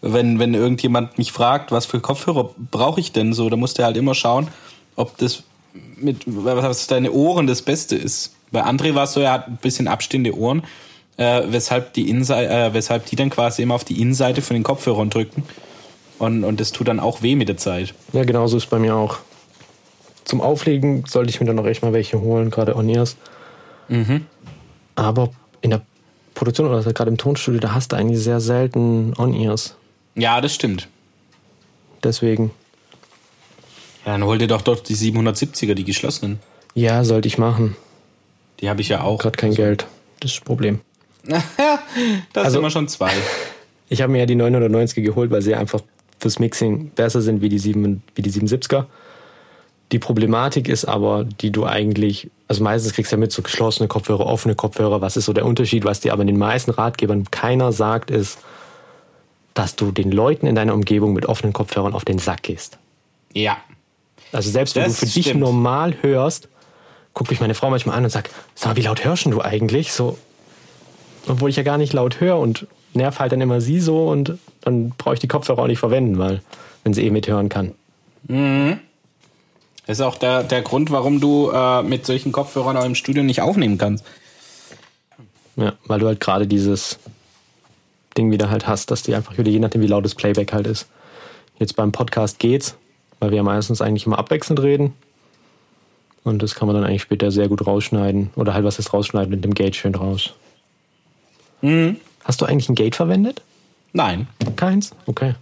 [SPEAKER 2] wenn, wenn irgendjemand mich fragt, was für Kopfhörer brauche ich denn so, da musst du halt immer schauen, ob das mit, was deine Ohren das Beste ist. Bei André war es so, er hat ein bisschen abstehende Ohren, äh, weshalb, die äh, weshalb die dann quasi immer auf die Innenseite von den Kopfhörern drücken. Und, und das tut dann auch weh mit der Zeit.
[SPEAKER 1] Ja, genauso ist bei mir auch. Zum Auflegen sollte ich mir dann noch echt mal welche holen, gerade On-Ears. Aber in der Produktion oder gerade im Tonstudio, da hast du eigentlich sehr selten On-Ears.
[SPEAKER 2] Ja, das stimmt.
[SPEAKER 1] Deswegen,
[SPEAKER 2] Ja, dann hol dir doch dort die 770er, die geschlossenen.
[SPEAKER 1] ja, sollte ich machen.
[SPEAKER 2] Die habe ich ja auch.
[SPEAKER 1] Gerade kein Geld. Das ist das Problem. [LAUGHS]
[SPEAKER 2] das
[SPEAKER 1] Also-
[SPEAKER 2] sind wir schon zwei. [LAUGHS]
[SPEAKER 1] Ich habe mir ja die 990er geholt, weil sie einfach fürs Mixing besser sind wie die, 7, wie die 770er. Die Problematik ist aber, die du eigentlich, also meistens kriegst du ja mit so geschlossene Kopfhörer, offene Kopfhörer. Was ist so der Unterschied? Was dir aber in den meisten Ratgebern keiner sagt, ist, dass du den Leuten in deiner Umgebung mit offenen Kopfhörern auf den Sack gehst.
[SPEAKER 2] Ja.
[SPEAKER 1] Also selbst wenn
[SPEAKER 2] Das
[SPEAKER 1] du für dich
[SPEAKER 2] stimmt.
[SPEAKER 1] normal hörst, guckt mich meine Frau manchmal an und sagt, sag mal, wie laut hörst du eigentlich? So, obwohl ich ja gar nicht laut höre und nerv halt dann immer sie so und dann brauche ich die Kopfhörer auch nicht verwenden, weil wenn sie eh mithören kann.
[SPEAKER 2] Das ist auch der, der Grund, warum du äh, mit solchen Kopfhörern auch im Studio nicht aufnehmen kannst.
[SPEAKER 1] Ja, weil du halt gerade dieses Ding wieder halt hast, dass die einfach wieder, je nachdem wie laut das Playback halt ist. Jetzt beim Podcast geht's, weil wir ja meistens eigentlich immer abwechselnd reden. Und das kann man dann eigentlich später sehr gut rausschneiden. Oder halt was ist rausschneiden mit dem Gate schön raus. Hast du eigentlich ein Gate verwendet?
[SPEAKER 2] Nein.
[SPEAKER 1] Keins? Okay.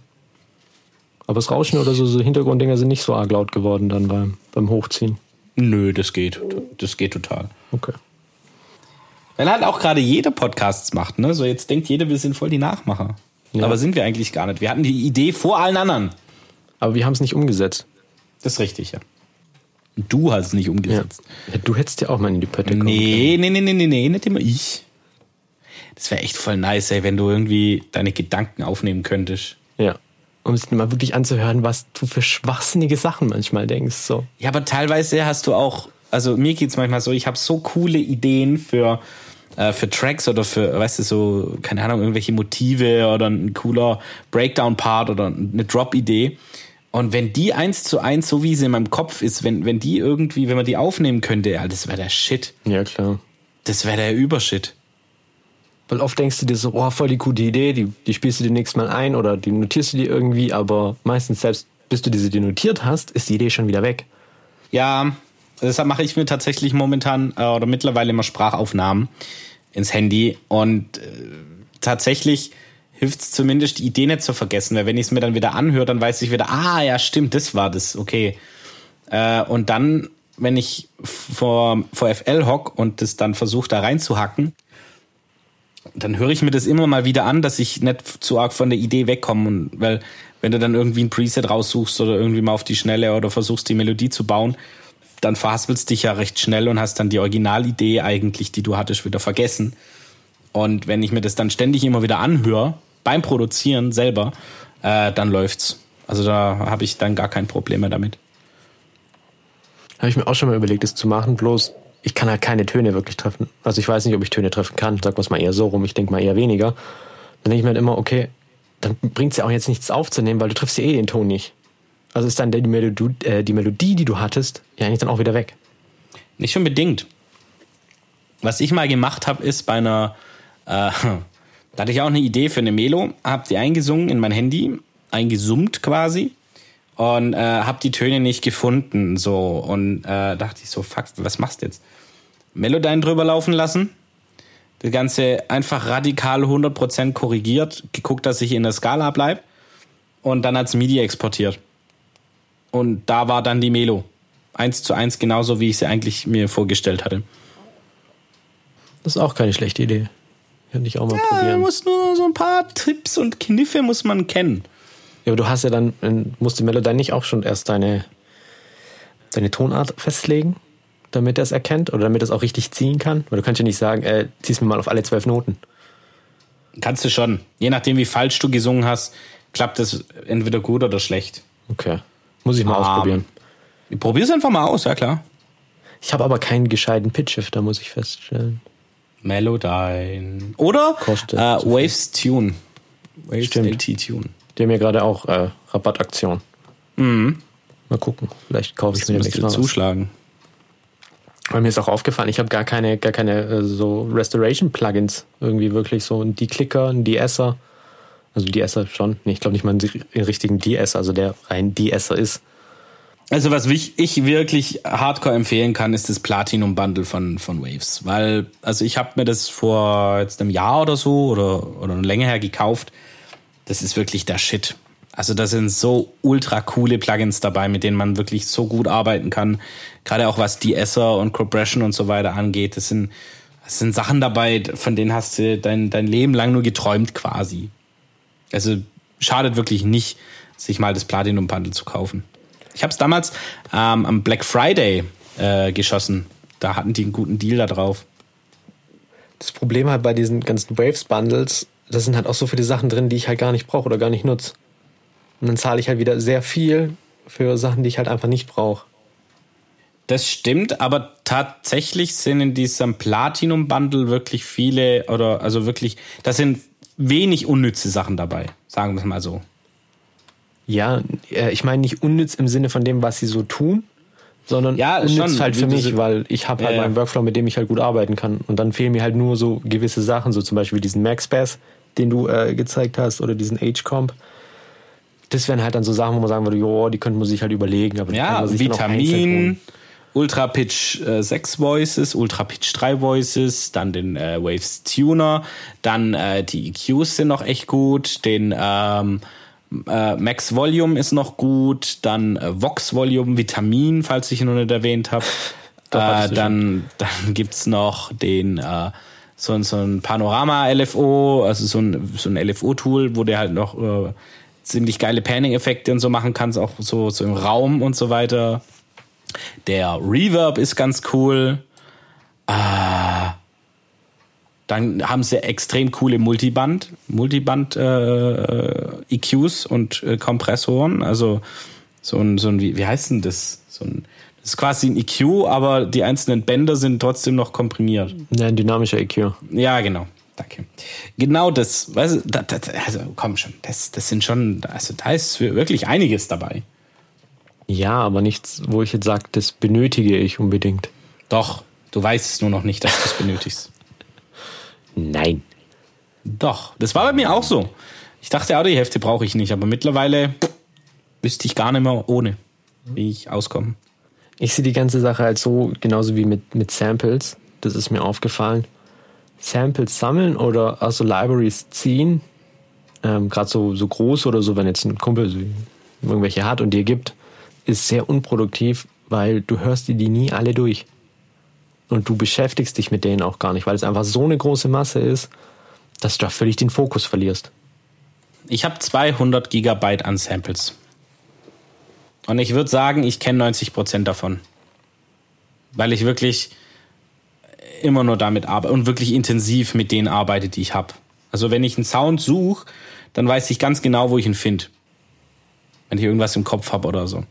[SPEAKER 1] Aber das Rauschen oder so, so Hintergrunddinger sind nicht so arg laut geworden dann beim, beim Hochziehen.
[SPEAKER 2] Nö, das geht. Das geht total.
[SPEAKER 1] Okay.
[SPEAKER 2] Weil halt auch gerade jeder Podcasts macht, ne? So jetzt denkt jeder, wir sind voll die Nachmacher.
[SPEAKER 1] Ja.
[SPEAKER 2] Aber sind wir eigentlich gar nicht. Wir hatten die Idee vor allen anderen.
[SPEAKER 1] Aber wir haben es nicht umgesetzt.
[SPEAKER 2] Das ist richtig, ja. Du hast es nicht
[SPEAKER 1] Ja.
[SPEAKER 2] umgesetzt.
[SPEAKER 1] Ja, Du hättest ja auch mal in die Pötte kommen
[SPEAKER 2] Nee, nee, nee, nee, nee, nee, nicht immer ich. Das wäre echt voll nice, ey, wenn du irgendwie deine Gedanken aufnehmen könntest.
[SPEAKER 1] Ja. Um es mal wirklich anzuhören, was du für schwachsinnige Sachen manchmal denkst. So.
[SPEAKER 2] Ja, aber teilweise hast du auch, also mir geht's manchmal so, ich habe so coole Ideen für, äh, für Tracks oder für, weißt du, so, keine Ahnung, irgendwelche Motive oder ein cooler Breakdown-Part oder eine Drop-Idee. Und wenn die eins zu eins, so wie sie in meinem Kopf ist, wenn, wenn die irgendwie, wenn man die aufnehmen könnte, ja, das wäre der Shit.
[SPEAKER 1] Ja, klar.
[SPEAKER 2] Das wäre der Übershit.
[SPEAKER 1] Weil oft denkst du dir so, oh, voll die gute Idee, die, die spielst du dir nächstes Mal ein oder die notierst du dir irgendwie, aber meistens selbst, bis du diese dir notiert hast, ist die Idee schon wieder weg.
[SPEAKER 2] Ja, deshalb mache ich mir tatsächlich momentan äh, oder mittlerweile immer Sprachaufnahmen ins Handy und äh, tatsächlich hilft es zumindest, die Idee nicht zu vergessen, weil wenn ich es mir dann wieder anhöre, dann weiß ich wieder, ah ja, stimmt, das war das, okay. Äh, und dann, wenn ich vor, vor FL hock und das dann versuche da reinzuhacken, dann höre ich mir das immer mal wieder an, dass ich nicht zu arg von der Idee wegkomme. Und weil, wenn du dann irgendwie ein Preset raussuchst oder irgendwie mal auf die Schnelle oder versuchst, die Melodie zu bauen, dann verhaspelst dich ja recht schnell und hast dann die Originalidee eigentlich, die du hattest, wieder vergessen. Und wenn ich mir das dann ständig immer wieder anhöre, beim Produzieren selber, äh, dann läuft's. Also da habe ich dann gar kein Problem mehr damit.
[SPEAKER 1] Habe ich mir auch schon mal überlegt, das zu machen, bloß ich kann halt keine Töne wirklich treffen. Also ich weiß nicht, ob ich Töne treffen kann. Sag mal eher so rum, ich denke mal eher weniger. Dann denke ich mir halt immer, okay, dann bringt es ja auch jetzt nichts aufzunehmen, weil du triffst ja eh den Ton nicht. Also ist dann die Melodie, äh, die Melodie, die du hattest, ja eigentlich dann auch wieder weg.
[SPEAKER 2] Nicht unbedingt. Was ich mal gemacht habe, ist bei einer Äh, [LAUGHS] da hatte ich auch eine Idee für eine Melo, hab die eingesungen in mein Handy, eingesummt quasi und äh, habe die Töne nicht gefunden so. Und äh, dachte ich so fuck was machst du jetzt? Melodyne drüber laufen lassen. Das ganze einfach radikal 100% korrigiert geguckt dass ich in der Skala bleib. Und dann als MIDI exportiert. Und da war dann die Melo. Eins zu eins genauso wie ich sie eigentlich mir vorgestellt hatte.
[SPEAKER 1] Das ist auch keine schlechte Idee. Könnte ich auch mal ja, probieren.
[SPEAKER 2] man muss nur so ein paar Tipps und Kniffe muss man kennen
[SPEAKER 1] ja, aber du hast ja dann, musst die Melodyne nicht auch schon erst deine, deine Tonart festlegen, damit er es erkennt oder damit er es auch richtig ziehen kann? Weil du kannst ja nicht sagen, äh, zieh's mir mal auf alle zwölf Noten.
[SPEAKER 2] Kannst du schon. Je nachdem, wie falsch du gesungen hast, klappt das entweder gut oder schlecht.
[SPEAKER 1] Okay. Muss ich mal um, ausprobieren.
[SPEAKER 2] Probier's einfach mal aus, ja klar.
[SPEAKER 1] Ich habe aber keinen gescheiten Pitch-Shifter, muss ich feststellen.
[SPEAKER 2] Melodyne. Oder
[SPEAKER 1] Kostet
[SPEAKER 2] äh, Waves Tune.
[SPEAKER 1] Waves Stimmt. LT Tune. Die haben ja gerade auch äh, Rabattaktion.
[SPEAKER 2] Mhm.
[SPEAKER 1] Mal gucken, vielleicht kaufe ich das mir demnächst
[SPEAKER 2] mal zuschlagen.
[SPEAKER 1] Weil mir ist auch aufgefallen, ich habe gar keine, gar keine äh, so Restoration-Plugins. Irgendwie wirklich so ein De-Clicker, ein De-Esser. Also De-Esser schon. Nee, ich glaube nicht mal einen richtigen De-Esser, also der rein De-Esser ist.
[SPEAKER 2] Also was ich wirklich hardcore empfehlen kann, ist das Platinum Bundle von, von Waves. Weil, also ich habe mir das vor jetzt einem Jahr oder so oder, oder länger her gekauft das ist wirklich der Shit. Also da sind so ultra coole Plugins dabei, mit denen man wirklich so gut arbeiten kann. Gerade auch was De-Esser und Compression und so weiter angeht. Das sind, das sind Sachen dabei, von denen hast du dein, dein Leben lang nur geträumt quasi. Also schadet wirklich nicht, sich mal das Platinum Bundle zu kaufen. Ich habe es damals ähm, am Black Friday äh, geschossen. Da hatten die einen guten Deal da drauf.
[SPEAKER 1] Das Problem halt bei diesen ganzen Waves Bundles da sind halt auch so viele Sachen drin, die ich halt gar nicht brauche oder gar nicht nutze. Und dann zahle ich halt wieder sehr viel für Sachen, die ich halt einfach nicht brauche.
[SPEAKER 2] Das stimmt, aber tatsächlich sind in diesem Platinum Bundle wirklich viele oder also wirklich, da sind wenig unnütze Sachen dabei, sagen wir es mal so.
[SPEAKER 1] Ja, äh, ich meine nicht unnütz im Sinne von dem, was sie so tun, sondern
[SPEAKER 2] ja,
[SPEAKER 1] unnütz
[SPEAKER 2] schon,
[SPEAKER 1] halt für mich, weil ich habe halt ja, meinen Workflow, mit dem ich halt gut arbeiten kann. Und dann fehlen mir halt nur so gewisse Sachen, so zum Beispiel diesen MaxPass, den du äh, gezeigt hast, oder diesen Age-Comp. Das wären halt dann so Sachen, wo man sagen würde, jo, die könnte man sich halt überlegen. Aber
[SPEAKER 2] ja, Vitamin, Ultra Pitch äh, 6 Voices, Ultra Pitch 3 Voices, dann den äh, Waves Tuner, dann äh, die EQs sind noch echt gut, den ähm, äh, Max Volume ist noch gut, dann äh, Vox Volume, Vitamin, falls ich ihn noch nicht erwähnt habe. [LAUGHS] äh, dann, dann gibt's noch den äh, so, ein so ein Panorama-LFO, also so ein, so ein LFO-Tool, wo der halt noch äh, ziemlich geile Panning-Effekte und so machen kannst, auch so, so im Raum und so weiter. Der Reverb ist ganz cool. Ah, dann haben sie extrem coole Multiband, Multiband äh, EQs und äh, Kompressoren. Also so ein, so ein wie, wie heißt denn das? So ein ist quasi ein EQ, aber die einzelnen Bänder sind trotzdem noch komprimiert.
[SPEAKER 1] Ja, ein dynamischer EQ.
[SPEAKER 2] Ja, genau. Danke. Genau das, weißt du, das, das, also komm schon, das, das sind schon, also da ist wirklich einiges dabei.
[SPEAKER 1] Ja, aber nichts, wo ich jetzt sage, das benötige ich unbedingt.
[SPEAKER 2] Doch, du weißt es nur noch nicht, dass du es benötigst. [LAUGHS]
[SPEAKER 1] Nein.
[SPEAKER 2] Doch, das war bei mir auch so. Ich dachte, auch die Hälfte brauche ich nicht, aber mittlerweile wüsste ich gar nicht mehr ohne, wie ich auskomme.
[SPEAKER 1] Ich sehe die ganze Sache halt so, genauso wie mit, mit Samples. Das ist mir aufgefallen. Samples sammeln oder also Libraries ziehen, ähm, gerade so, so groß oder so, wenn jetzt ein Kumpel irgendwelche hat und dir gibt, ist sehr unproduktiv, weil du hörst dir die nie alle durch. Und du beschäftigst dich mit denen auch gar nicht, weil es einfach so eine große Masse ist, dass du da völlig den Fokus verlierst.
[SPEAKER 2] Ich habe 200 Gigabyte an Samples. Und ich würde sagen, ich kenne 90 Prozent davon. Weil ich wirklich immer nur damit arbeite und wirklich intensiv mit denen arbeite, die ich habe. Also wenn ich einen Sound suche, dann weiß ich ganz genau, wo ich ihn finde. Wenn ich irgendwas im Kopf habe oder so.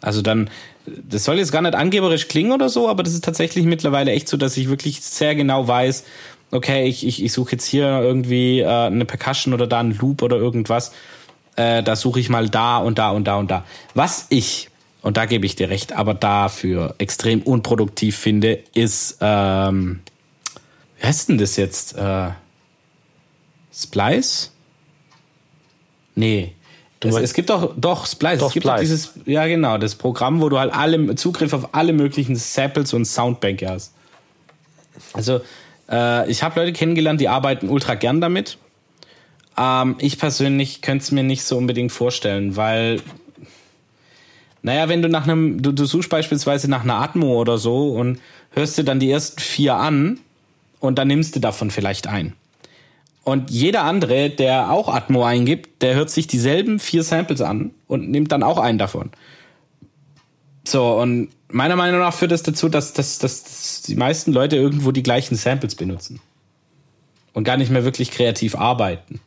[SPEAKER 2] Also dann, das soll jetzt gar nicht angeberisch klingen oder so, aber das ist tatsächlich mittlerweile echt so, dass ich wirklich sehr genau weiß, okay, ich, ich, ich suche jetzt hier irgendwie äh, eine Percussion oder da einen Loop oder irgendwas äh, da suche ich mal da und da und da und da. Was ich, und da gebe ich dir recht, aber dafür extrem unproduktiv finde, ist, ähm, wie heißt denn das jetzt? Äh, Splice? Nee. Es, es, gibt doch, doch, Splice.
[SPEAKER 1] Doch,
[SPEAKER 2] es gibt
[SPEAKER 1] Splice.
[SPEAKER 2] dieses, ja genau, das Programm, wo du halt alle, Zugriff auf alle möglichen Samples und Soundbänke hast. Also, äh, ich habe Leute kennengelernt, die arbeiten ultra gern damit. Ähm, ich persönlich könnte es mir nicht so unbedingt vorstellen, weil, naja, wenn du nach einem, du, du suchst beispielsweise nach einer Atmo oder so und hörst dir dann die ersten vier an und dann nimmst du davon vielleicht ein. Und jeder andere, der auch Atmo eingibt, der hört sich dieselben vier Samples an und nimmt dann auch einen davon. So, und meiner Meinung nach führt das dazu, dass, dass, dass die meisten Leute irgendwo die gleichen Samples benutzen. Und gar nicht mehr wirklich kreativ arbeiten.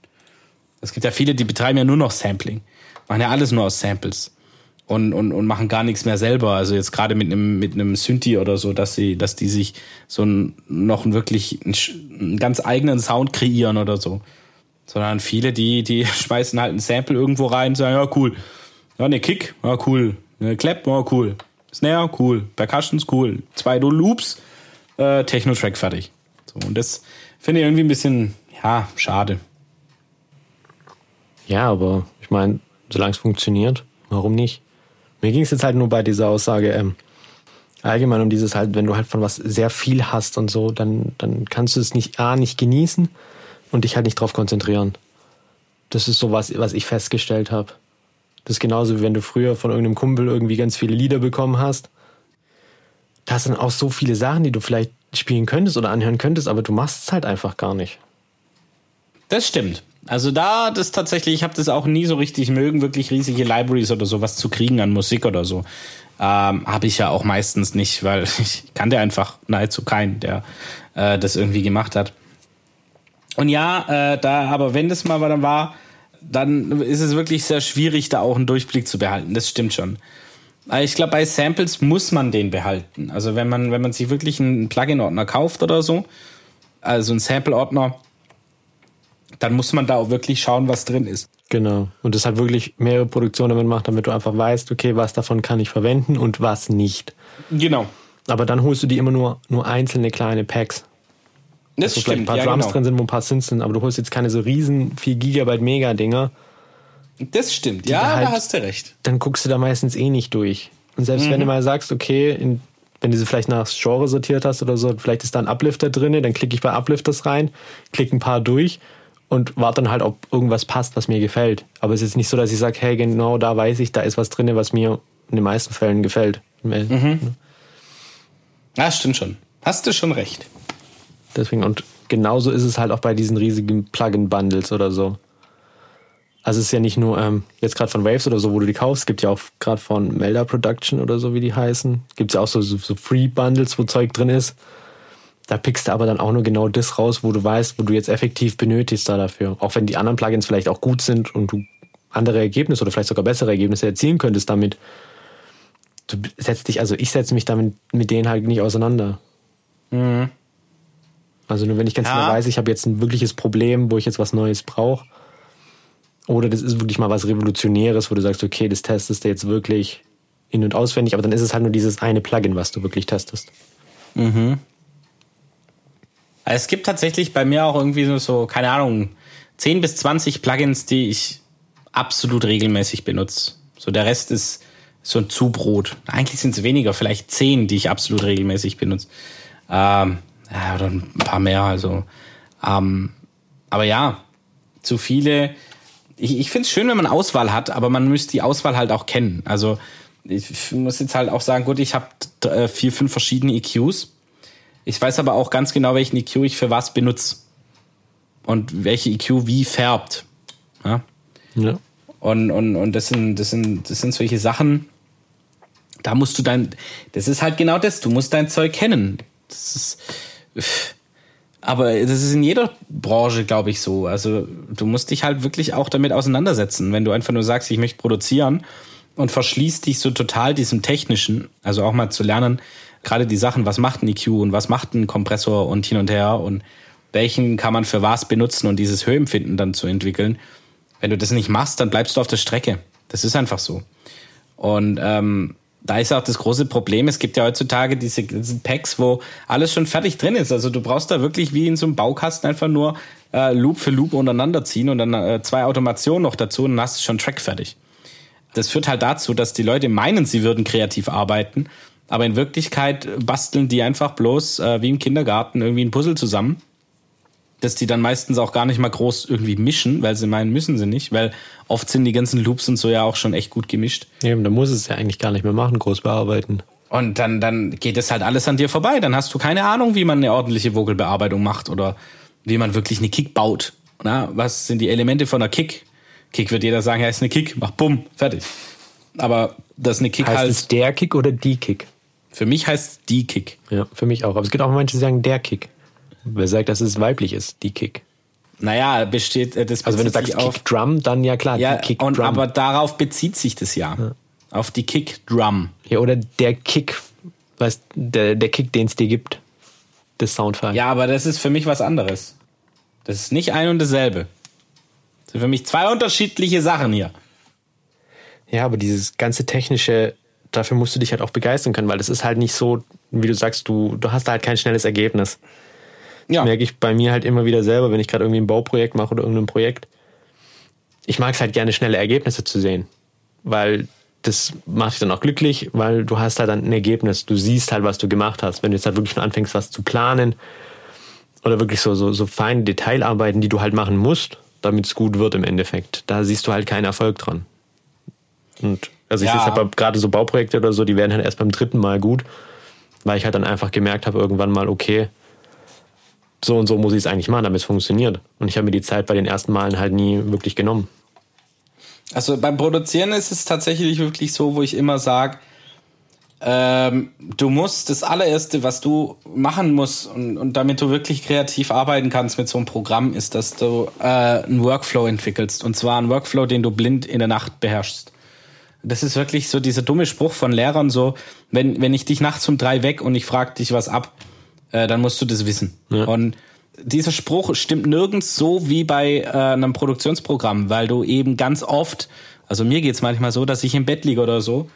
[SPEAKER 2] Es gibt ja viele, die betreiben ja nur noch Sampling. Machen ja alles nur aus Samples. Und, und, und machen gar nichts mehr selber. Also jetzt gerade mit einem, mit einem Synthi oder so, dass sie, dass die sich so ein, noch wirklich einen, einen ganz eigenen Sound kreieren oder so. Sondern viele, die, die [LAUGHS] schmeißen halt ein Sample irgendwo rein und sagen, ja, cool. Ja, ne Kick, ja, cool. Eine Clap, ja, cool. Snare, cool. Percussions, cool. Zwei Loops, äh, Techno-Track fertig. So, und das finde ich irgendwie ein bisschen, ja, schade.
[SPEAKER 1] Ja, aber ich meine, solange es funktioniert, warum nicht? Mir ging es jetzt halt nur bei dieser Aussage ähm, allgemein um dieses halt, wenn du halt von was sehr viel hast und so, dann, dann kannst du es nicht A, nicht genießen und dich halt nicht drauf konzentrieren. Das ist so was, was ich festgestellt habe. Das ist genauso wie wenn du früher von irgendeinem Kumpel irgendwie ganz viele Lieder bekommen hast. Da hast dann auch so viele Sachen, die du vielleicht spielen könntest oder anhören könntest, aber du machst es halt einfach gar nicht.
[SPEAKER 2] Das stimmt. Also da, das tatsächlich, ich habe das auch nie so richtig mögen, wirklich riesige Libraries oder sowas zu kriegen an Musik oder so. Ähm, habe ich ja auch meistens nicht, weil [LAUGHS] ich kannte einfach nahezu keinen, der äh, das irgendwie gemacht hat. Und ja, äh, da, aber wenn das mal dann war, dann ist es wirklich sehr schwierig, da auch einen Durchblick zu behalten. Das stimmt schon. Aber ich glaube, bei Samples muss man den behalten. Also wenn man, wenn man sich wirklich einen Plugin-Ordner kauft oder so, also einen Sample-Ordner, dann muss man da auch wirklich schauen, was drin ist.
[SPEAKER 1] Genau. Und das halt wirklich mehrere Produktionen damit macht, damit du einfach weißt, okay, was davon kann ich verwenden und was nicht.
[SPEAKER 2] Genau.
[SPEAKER 1] Aber dann holst du die immer nur, nur einzelne kleine Packs.
[SPEAKER 2] Das
[SPEAKER 1] Wo vielleicht ein
[SPEAKER 2] stimmt,
[SPEAKER 1] paar
[SPEAKER 2] ja,
[SPEAKER 1] Drums
[SPEAKER 2] genau.
[SPEAKER 1] drin sind, wo ein paar Synths sind, aber du holst jetzt keine so riesen 4 Gigabyte Mega-Dinger.
[SPEAKER 2] Das stimmt, ja,
[SPEAKER 1] halt-
[SPEAKER 2] da hast du recht.
[SPEAKER 1] Dann guckst du da meistens eh nicht durch. Und selbst
[SPEAKER 2] Mhm.
[SPEAKER 1] wenn du mal sagst, okay, in, wenn du sie vielleicht nach Genre sortiert hast oder so, vielleicht ist da ein Uplifter drin, dann klicke ich bei Uplifters rein, klicke ein paar durch und warte dann halt, ob irgendwas passt, was mir gefällt. Aber es ist nicht so, dass ich sage, hey, genau da weiß ich, da ist was drin, was mir in den meisten Fällen gefällt.
[SPEAKER 2] Mhm. Ja, stimmt schon. Hast du schon recht.
[SPEAKER 1] Deswegen, und genauso ist es halt auch bei diesen riesigen Plugin-Bundles oder so. Also es ist ja nicht nur ähm, jetzt gerade von Waves oder so, wo du die kaufst, es gibt ja auch gerade von Melda Production oder so, wie die heißen, gibt es ja auch so, so, so Free-Bundles, wo Zeug drin ist. Da pickst du aber dann auch nur genau das raus, wo du weißt, wo du jetzt effektiv benötigst da dafür. Auch wenn die anderen Plugins vielleicht auch gut sind und du andere Ergebnisse oder vielleicht sogar bessere Ergebnisse erzielen könntest damit. Du setzt dich, also ich setze mich damit mit denen halt nicht auseinander. Also nur wenn ich ganz
[SPEAKER 2] Ja.
[SPEAKER 1] genau weiß, ich habe jetzt ein wirkliches Problem, wo ich jetzt was Neues brauche. Oder das ist wirklich mal was Revolutionäres, wo du sagst, okay, das testest du jetzt wirklich in- und auswendig, aber dann ist es halt nur dieses eine Plugin, was du wirklich testest.
[SPEAKER 2] Es gibt tatsächlich bei mir auch irgendwie so, so, keine Ahnung, 10 bis 20 Plugins, die ich absolut regelmäßig benutze. So der Rest ist so ein Zubrot. Eigentlich sind es weniger, vielleicht 10, die ich absolut regelmäßig benutze. Ähm, ja, oder ein paar mehr, also. Ähm, aber ja, zu viele. Ich, ich finde es schön, wenn man Auswahl hat, aber man müsste die Auswahl halt auch kennen. Also ich muss jetzt halt auch sagen, gut, ich habe äh, vier, fünf verschiedene EQs. Ich weiß aber auch ganz genau, welchen EQ ich für was benutze. Und welche EQ wie färbt. Ja?
[SPEAKER 1] Ja.
[SPEAKER 2] Und, und, und das sind, das sind, das sind solche Sachen, da musst du dein, das ist halt genau das, du musst dein Zeug kennen. Das ist, aber das ist in jeder Branche, glaube ich, so. Also du musst dich halt wirklich auch damit auseinandersetzen. Wenn du einfach nur sagst, ich möchte produzieren und verschließt dich so total diesem Technischen, also auch mal zu lernen, gerade die Sachen, was macht ein EQ und was macht ein Kompressor und hin und her und welchen kann man für was benutzen und dieses Höhenfinden dann zu entwickeln. Wenn du das nicht machst, dann bleibst du auf der Strecke. Das ist einfach so. Und ähm, da ist auch das große Problem, es gibt ja heutzutage diese, diese Packs, wo alles schon fertig drin ist. Also du brauchst da wirklich wie in so einem Baukasten einfach nur äh, Loop für Loop untereinander ziehen und dann äh, zwei Automationen noch dazu und dann hast du schon Track fertig. Das führt halt dazu, dass die Leute meinen, sie würden kreativ arbeiten, aber in Wirklichkeit basteln die einfach bloß äh, wie im Kindergarten irgendwie ein Puzzle zusammen dass die dann meistens auch gar nicht mal groß irgendwie mischen, weil sie meinen, müssen sie nicht, weil oft sind die ganzen Loops und so ja auch schon echt gut gemischt.
[SPEAKER 1] Ja, dann muss es ja eigentlich gar nicht mehr machen, groß bearbeiten.
[SPEAKER 2] Und dann, dann geht es halt alles an dir vorbei. Dann hast du keine Ahnung, wie man eine ordentliche Vogelbearbeitung macht oder wie man wirklich eine Kick baut. Na, was sind die Elemente von einer Kick? Kick wird jeder sagen, ja, ist eine Kick, mach bumm, fertig. Aber das ist eine Kick
[SPEAKER 1] heißt
[SPEAKER 2] halt.
[SPEAKER 1] es der Kick oder die Kick?
[SPEAKER 2] Für mich heißt die Kick.
[SPEAKER 1] Ja, für mich auch. Aber es gibt auch manche, die sagen der Kick. Wer sagt, dass es weiblich ist, die Kick?
[SPEAKER 2] Naja, besteht äh, das
[SPEAKER 1] Also wenn du sagst
[SPEAKER 2] sich
[SPEAKER 1] Kick Drum, dann ja klar,
[SPEAKER 2] ja,
[SPEAKER 1] die Kick
[SPEAKER 2] und,
[SPEAKER 1] Drum.
[SPEAKER 2] aber darauf bezieht sich das ja.
[SPEAKER 1] Ja.
[SPEAKER 2] Auf die Kick Drum.
[SPEAKER 1] ja, oder der Kick, weißt, der, der Kick, den es dir gibt. Das Soundfile.
[SPEAKER 2] Ja, aber das ist für mich was anderes. Das ist nicht ein und dasselbe. Das sind für mich zwei unterschiedliche Sachen hier.
[SPEAKER 1] Ja, aber dieses ganze technische, dafür musst du dich halt auch begeistern können, weil das ist halt nicht so, wie du sagst, du, du hast da halt kein schnelles Ergebnis.
[SPEAKER 2] Ja.
[SPEAKER 1] merke ich bei mir halt immer wieder selber, wenn ich gerade irgendwie ein Bauprojekt mache oder irgendein Projekt. Ich mag es halt gerne, schnelle Ergebnisse zu sehen, weil das macht dich dann auch glücklich, weil du hast halt dann ein Ergebnis. Du siehst halt, was du gemacht hast. Wenn du jetzt halt wirklich schon anfängst, was zu planen oder wirklich so, so, so feine Detailarbeiten, die du halt machen musst, damit es gut wird im Endeffekt, da siehst du halt keinen Erfolg dran. Und also ich
[SPEAKER 2] Ja.
[SPEAKER 1] sehe halt gerade so Bauprojekte oder so, die werden halt erst beim dritten Mal gut, weil ich halt dann einfach gemerkt habe, irgendwann mal, okay, so und so muss ich es eigentlich machen, damit es funktioniert. Und ich habe mir die Zeit bei den ersten Malen halt nie wirklich genommen.
[SPEAKER 2] Also beim Produzieren ist es tatsächlich wirklich so, wo ich immer sage, ähm, du musst das allererste, was du machen musst und, und damit du wirklich kreativ arbeiten kannst mit so einem Programm, ist, dass du äh, einen Workflow entwickelst. Und zwar einen Workflow, den du blind in der Nacht beherrschst. Das ist wirklich so dieser dumme Spruch von Lehrern, so, wenn, wenn ich dich nachts um drei weg und ich frage dich was ab, äh, dann musst du das wissen.
[SPEAKER 1] Ja.
[SPEAKER 2] Und dieser Spruch stimmt nirgends so wie bei äh, einem Produktionsprogramm, weil du eben ganz oft, also mir geht's manchmal so, dass ich im Bett liege oder so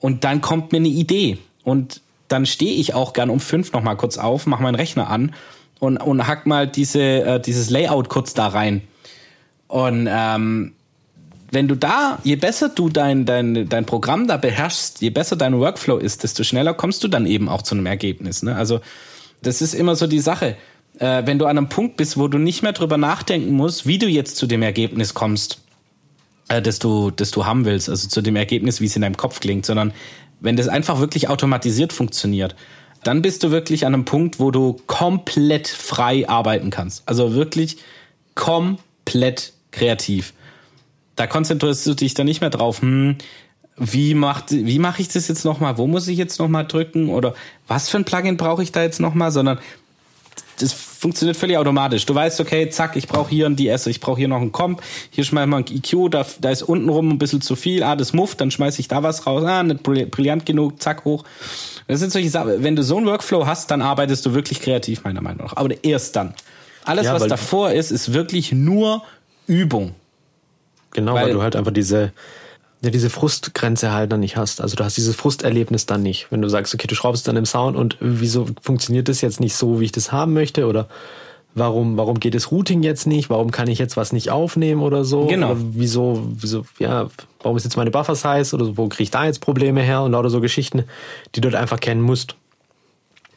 [SPEAKER 2] und dann kommt mir eine Idee und dann stehe ich auch gern um fünf noch mal kurz auf, mach meinen Rechner an und, und hack mal diese, äh, dieses Layout kurz da rein. Und ähm, wenn du da, je besser du dein, dein, dein Programm da beherrschst, je besser dein Workflow ist, desto schneller kommst du dann eben auch zu einem Ergebnis. Ne? Also das ist immer so die Sache. Äh, wenn du an einem Punkt bist, wo du nicht mehr drüber nachdenken musst, wie du jetzt zu dem Ergebnis kommst, äh, das, du, das du haben willst, also zu dem Ergebnis, wie es in deinem Kopf klingt, sondern wenn das einfach wirklich automatisiert funktioniert, dann bist du wirklich an einem Punkt, wo du komplett frei arbeiten kannst. Also wirklich komplett kreativ. Da konzentrierst du dich dann nicht mehr drauf, hm, wie macht, wie mache ich das jetzt nochmal? Wo muss ich jetzt nochmal drücken? Oder was für ein Plugin brauche ich da jetzt nochmal? Sondern das funktioniert völlig automatisch. Du weißt, okay, zack, ich brauche hier ein DS, ich brauche hier noch einen Comp, hier schmeiß ich mal ein EQ, da, da ist unten rum ein bisschen zu viel, ah, das mufft, dann schmeiß ich da was raus, ah, nicht brill- brillant genug, zack, hoch. Das sind solche Sachen. Wenn du so einen Workflow hast, dann arbeitest du wirklich kreativ, meiner Meinung nach. Aber erst dann. Alles,
[SPEAKER 1] Ja,
[SPEAKER 2] was davor ist, ist wirklich nur Übung.
[SPEAKER 1] Genau, weil,
[SPEAKER 2] Weil-
[SPEAKER 1] du halt einfach diese, ja, diese Frustgrenze halt dann nicht hast. Also du hast dieses Frusterlebnis dann nicht. Wenn du sagst, okay, du schraubst dann im Sound und wieso funktioniert das jetzt nicht so, wie ich das haben möchte? Oder warum, warum geht das Routing jetzt nicht? Warum kann ich jetzt was nicht aufnehmen oder so?
[SPEAKER 2] Genau.
[SPEAKER 1] Oder wieso, wieso, ja, warum ist jetzt meine Buffer Size oder so? wo kriege ich da jetzt Probleme her? Und lauter so Geschichten, die du halt einfach kennen musst.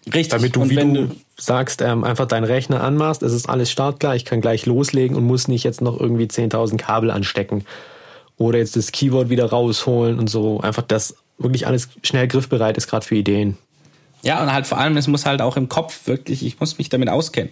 [SPEAKER 2] Richtig.
[SPEAKER 1] Damit du,
[SPEAKER 2] Und
[SPEAKER 1] wie
[SPEAKER 2] wenn
[SPEAKER 1] du sagst, ähm, einfach deinen Rechner anmachst, es ist alles startklar, ich kann gleich loslegen und muss nicht jetzt noch irgendwie 10.000 Kabel anstecken oder jetzt das Keyboard wieder rausholen und so. Einfach, dass wirklich alles schnell griffbereit ist, gerade für Ideen.
[SPEAKER 2] Ja, und halt vor allem, es muss halt auch im Kopf wirklich, ich muss mich damit auskennen.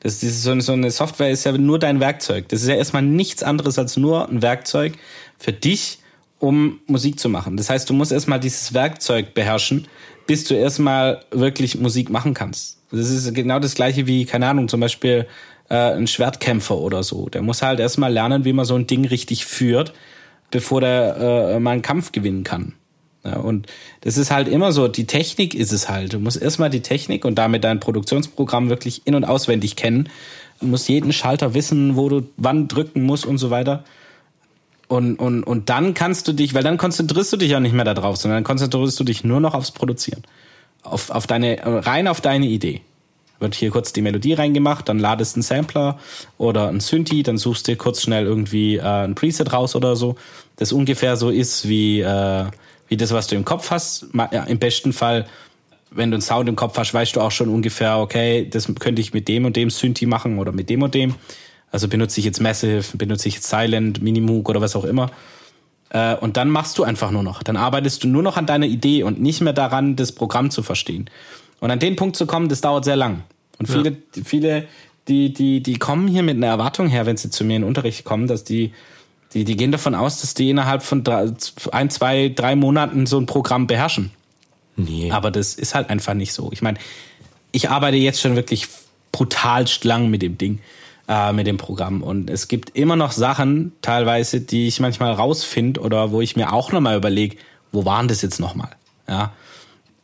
[SPEAKER 2] Das ist so eine, so eine Software ist ja nur dein Werkzeug. Das ist ja erstmal nichts anderes als nur ein Werkzeug für dich, um Musik zu machen. Das heißt, du musst erstmal dieses Werkzeug beherrschen, bis du erstmal wirklich Musik machen kannst. Das ist genau das gleiche wie, keine Ahnung, zum Beispiel äh, ein Schwertkämpfer oder so. Der muss halt erstmal lernen, wie man so ein Ding richtig führt, bevor der äh, mal einen Kampf gewinnen kann. Ja, und das ist halt immer so, die Technik ist es halt. Du musst erstmal die Technik und damit dein Produktionsprogramm wirklich in- und auswendig kennen. Du musst jeden Schalter wissen, wo du wann drücken musst und so weiter. Und, und, und dann kannst du dich, weil dann konzentrierst du dich ja nicht mehr darauf, sondern dann konzentrierst du dich nur noch aufs Produzieren. Auf, auf deine, rein auf deine Idee. Wird hier kurz die Melodie reingemacht, dann ladest einen Sampler oder einen Synthi, dann suchst du kurz schnell irgendwie äh, ein Preset raus oder so, das ungefähr so ist wie, äh, wie das, was du im Kopf hast. Ja, Im besten Fall, wenn du einen Sound im Kopf hast, weißt du auch schon ungefähr, okay, das könnte ich mit dem und dem Synthi machen oder mit dem und dem. Also benutze ich jetzt Massive, benutze ich jetzt Silent, Minimoog oder was auch immer. Äh, und dann machst du einfach nur noch. Dann arbeitest du nur noch an deiner Idee und nicht mehr daran, das Programm zu verstehen. Und an den Punkt zu kommen, das dauert sehr lang. Und viele, ja. viele, die, die, die kommen hier mit einer Erwartung her, wenn sie zu mir in den Unterricht kommen, dass die, die, die gehen davon aus, dass die innerhalb von drei, ein, zwei, drei Monaten so ein Programm beherrschen. Nee. Aber das ist halt einfach nicht so. Ich meine, ich arbeite jetzt schon wirklich brutalst lang mit dem Ding, äh, mit dem Programm. Und es gibt immer noch Sachen, teilweise, die ich manchmal rausfinde oder wo ich mir auch nochmal überlege, wo waren das jetzt nochmal? Ja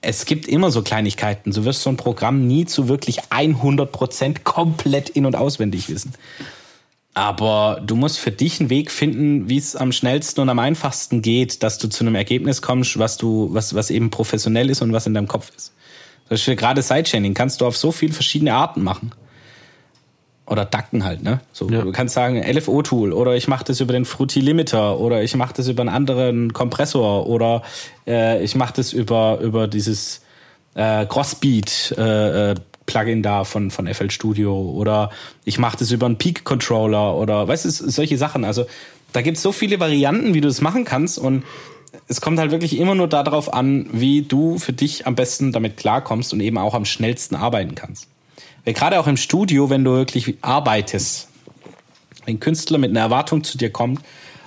[SPEAKER 2] es gibt immer so Kleinigkeiten. Du wirst so ein Programm nie zu wirklich 100% komplett in- und auswendig wissen. Aber du musst für dich einen Weg finden, wie es am schnellsten und am einfachsten geht, dass du zu einem Ergebnis kommst, was du, was, was eben professionell ist und was in deinem Kopf ist. Zum Beispiel gerade Sidechaining kannst du auf so viele verschiedene Arten machen oder Dacken halt, ne? So, ja. du kannst sagen LFO-Tool oder ich mache das über den Fruity Limiter oder ich mache das über einen anderen Kompressor oder äh, ich mache das über über dieses äh, Crossbeat äh, äh Plugin da von von FL Studio oder ich mache das über einen Peak Controller oder weißt du solche Sachen. Also da gibt's so viele Varianten, wie du das machen kannst und es kommt halt wirklich immer nur darauf an, wie du für dich am besten damit klarkommst und eben auch am schnellsten arbeiten kannst. Weil gerade auch im Studio, wenn du wirklich arbeitest, wenn ein Künstler mit einer Erwartung zu dir kommt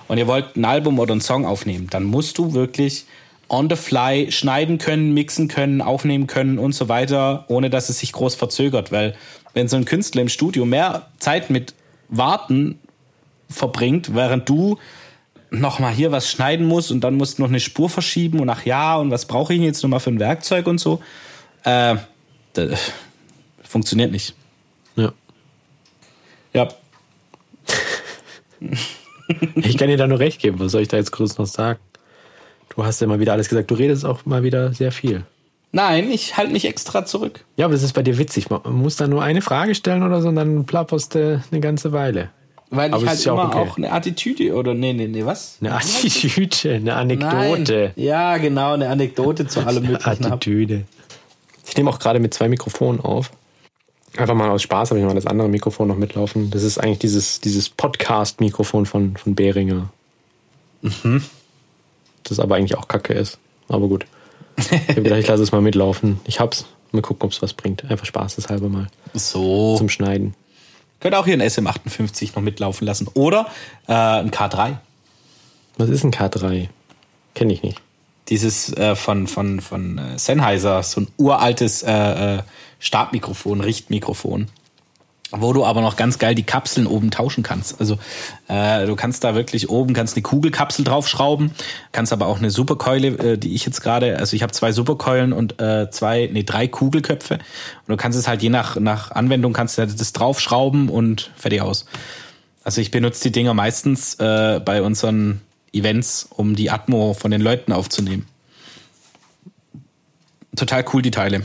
[SPEAKER 2] und ihr wollt ein Album oder einen Song aufnehmen, dann musst du wirklich on the fly schneiden können, mixen können, aufnehmen können und so weiter, ohne dass es sich groß verzögert. Weil wenn so ein Künstler im Studio mehr Zeit mit Warten verbringt, während du noch mal hier was schneiden musst und dann musst du noch eine Spur verschieben und ach ja, und was brauche ich jetzt noch mal für ein Werkzeug und so, äh, Funktioniert nicht.
[SPEAKER 1] Ja.
[SPEAKER 2] Ja. [LAUGHS]
[SPEAKER 1] ich kann dir da nur recht geben. Was soll ich da jetzt groß noch sagen? Du hast ja mal wieder alles gesagt. Du redest auch mal wieder sehr viel.
[SPEAKER 2] Nein, ich halte nicht extra zurück.
[SPEAKER 1] Ja, aber das ist bei dir witzig. Man muss da nur eine Frage stellen oder so und dann plapperst du eine ganze Weile.
[SPEAKER 2] Weil aber ich halt immer auch, okay. auch, eine Attitüde oder nee, nee, nee, was?
[SPEAKER 1] Eine Attitüde, eine Anekdote.
[SPEAKER 2] Nein. Ja, genau, eine Anekdote zu allem möglichen.
[SPEAKER 1] Attitüde. Ich nehme auch gerade mit zwei Mikrofonen auf. Einfach mal aus Spaß habe ich mal das andere Mikrofon noch mitlaufen. Das ist eigentlich dieses, dieses Podcast-Mikrofon von, von Behringer. Mhm. Das aber eigentlich auch kacke ist. Aber gut. Ich habe gedacht, ich lasse es mal mitlaufen. Ich hab's. Mal gucken, ob es was bringt. Einfach Spaß, das halbe mal.
[SPEAKER 2] So.
[SPEAKER 1] Zum Schneiden.
[SPEAKER 2] Könnt auch hier ein SM58 noch mitlaufen lassen. Oder äh, ein K3.
[SPEAKER 1] Was ist ein K3? Kenne ich nicht
[SPEAKER 2] dieses äh, von, von, von äh, Sennheiser, so ein uraltes äh, äh, Stabmikrofon, Richtmikrofon, wo du aber noch ganz geil die Kapseln oben tauschen kannst. Also äh, du kannst da wirklich oben kannst eine Kugelkapsel draufschrauben, kannst aber auch eine Superkeule, äh, die ich jetzt gerade, also ich habe zwei Superkeulen und äh, zwei, nee drei Kugelköpfe und du kannst es halt je nach nach Anwendung kannst du das draufschrauben und fertig aus. Also ich benutze die Dinger meistens äh, bei unseren Events, um die Atmo von den Leuten aufzunehmen. Total cool, die Teile.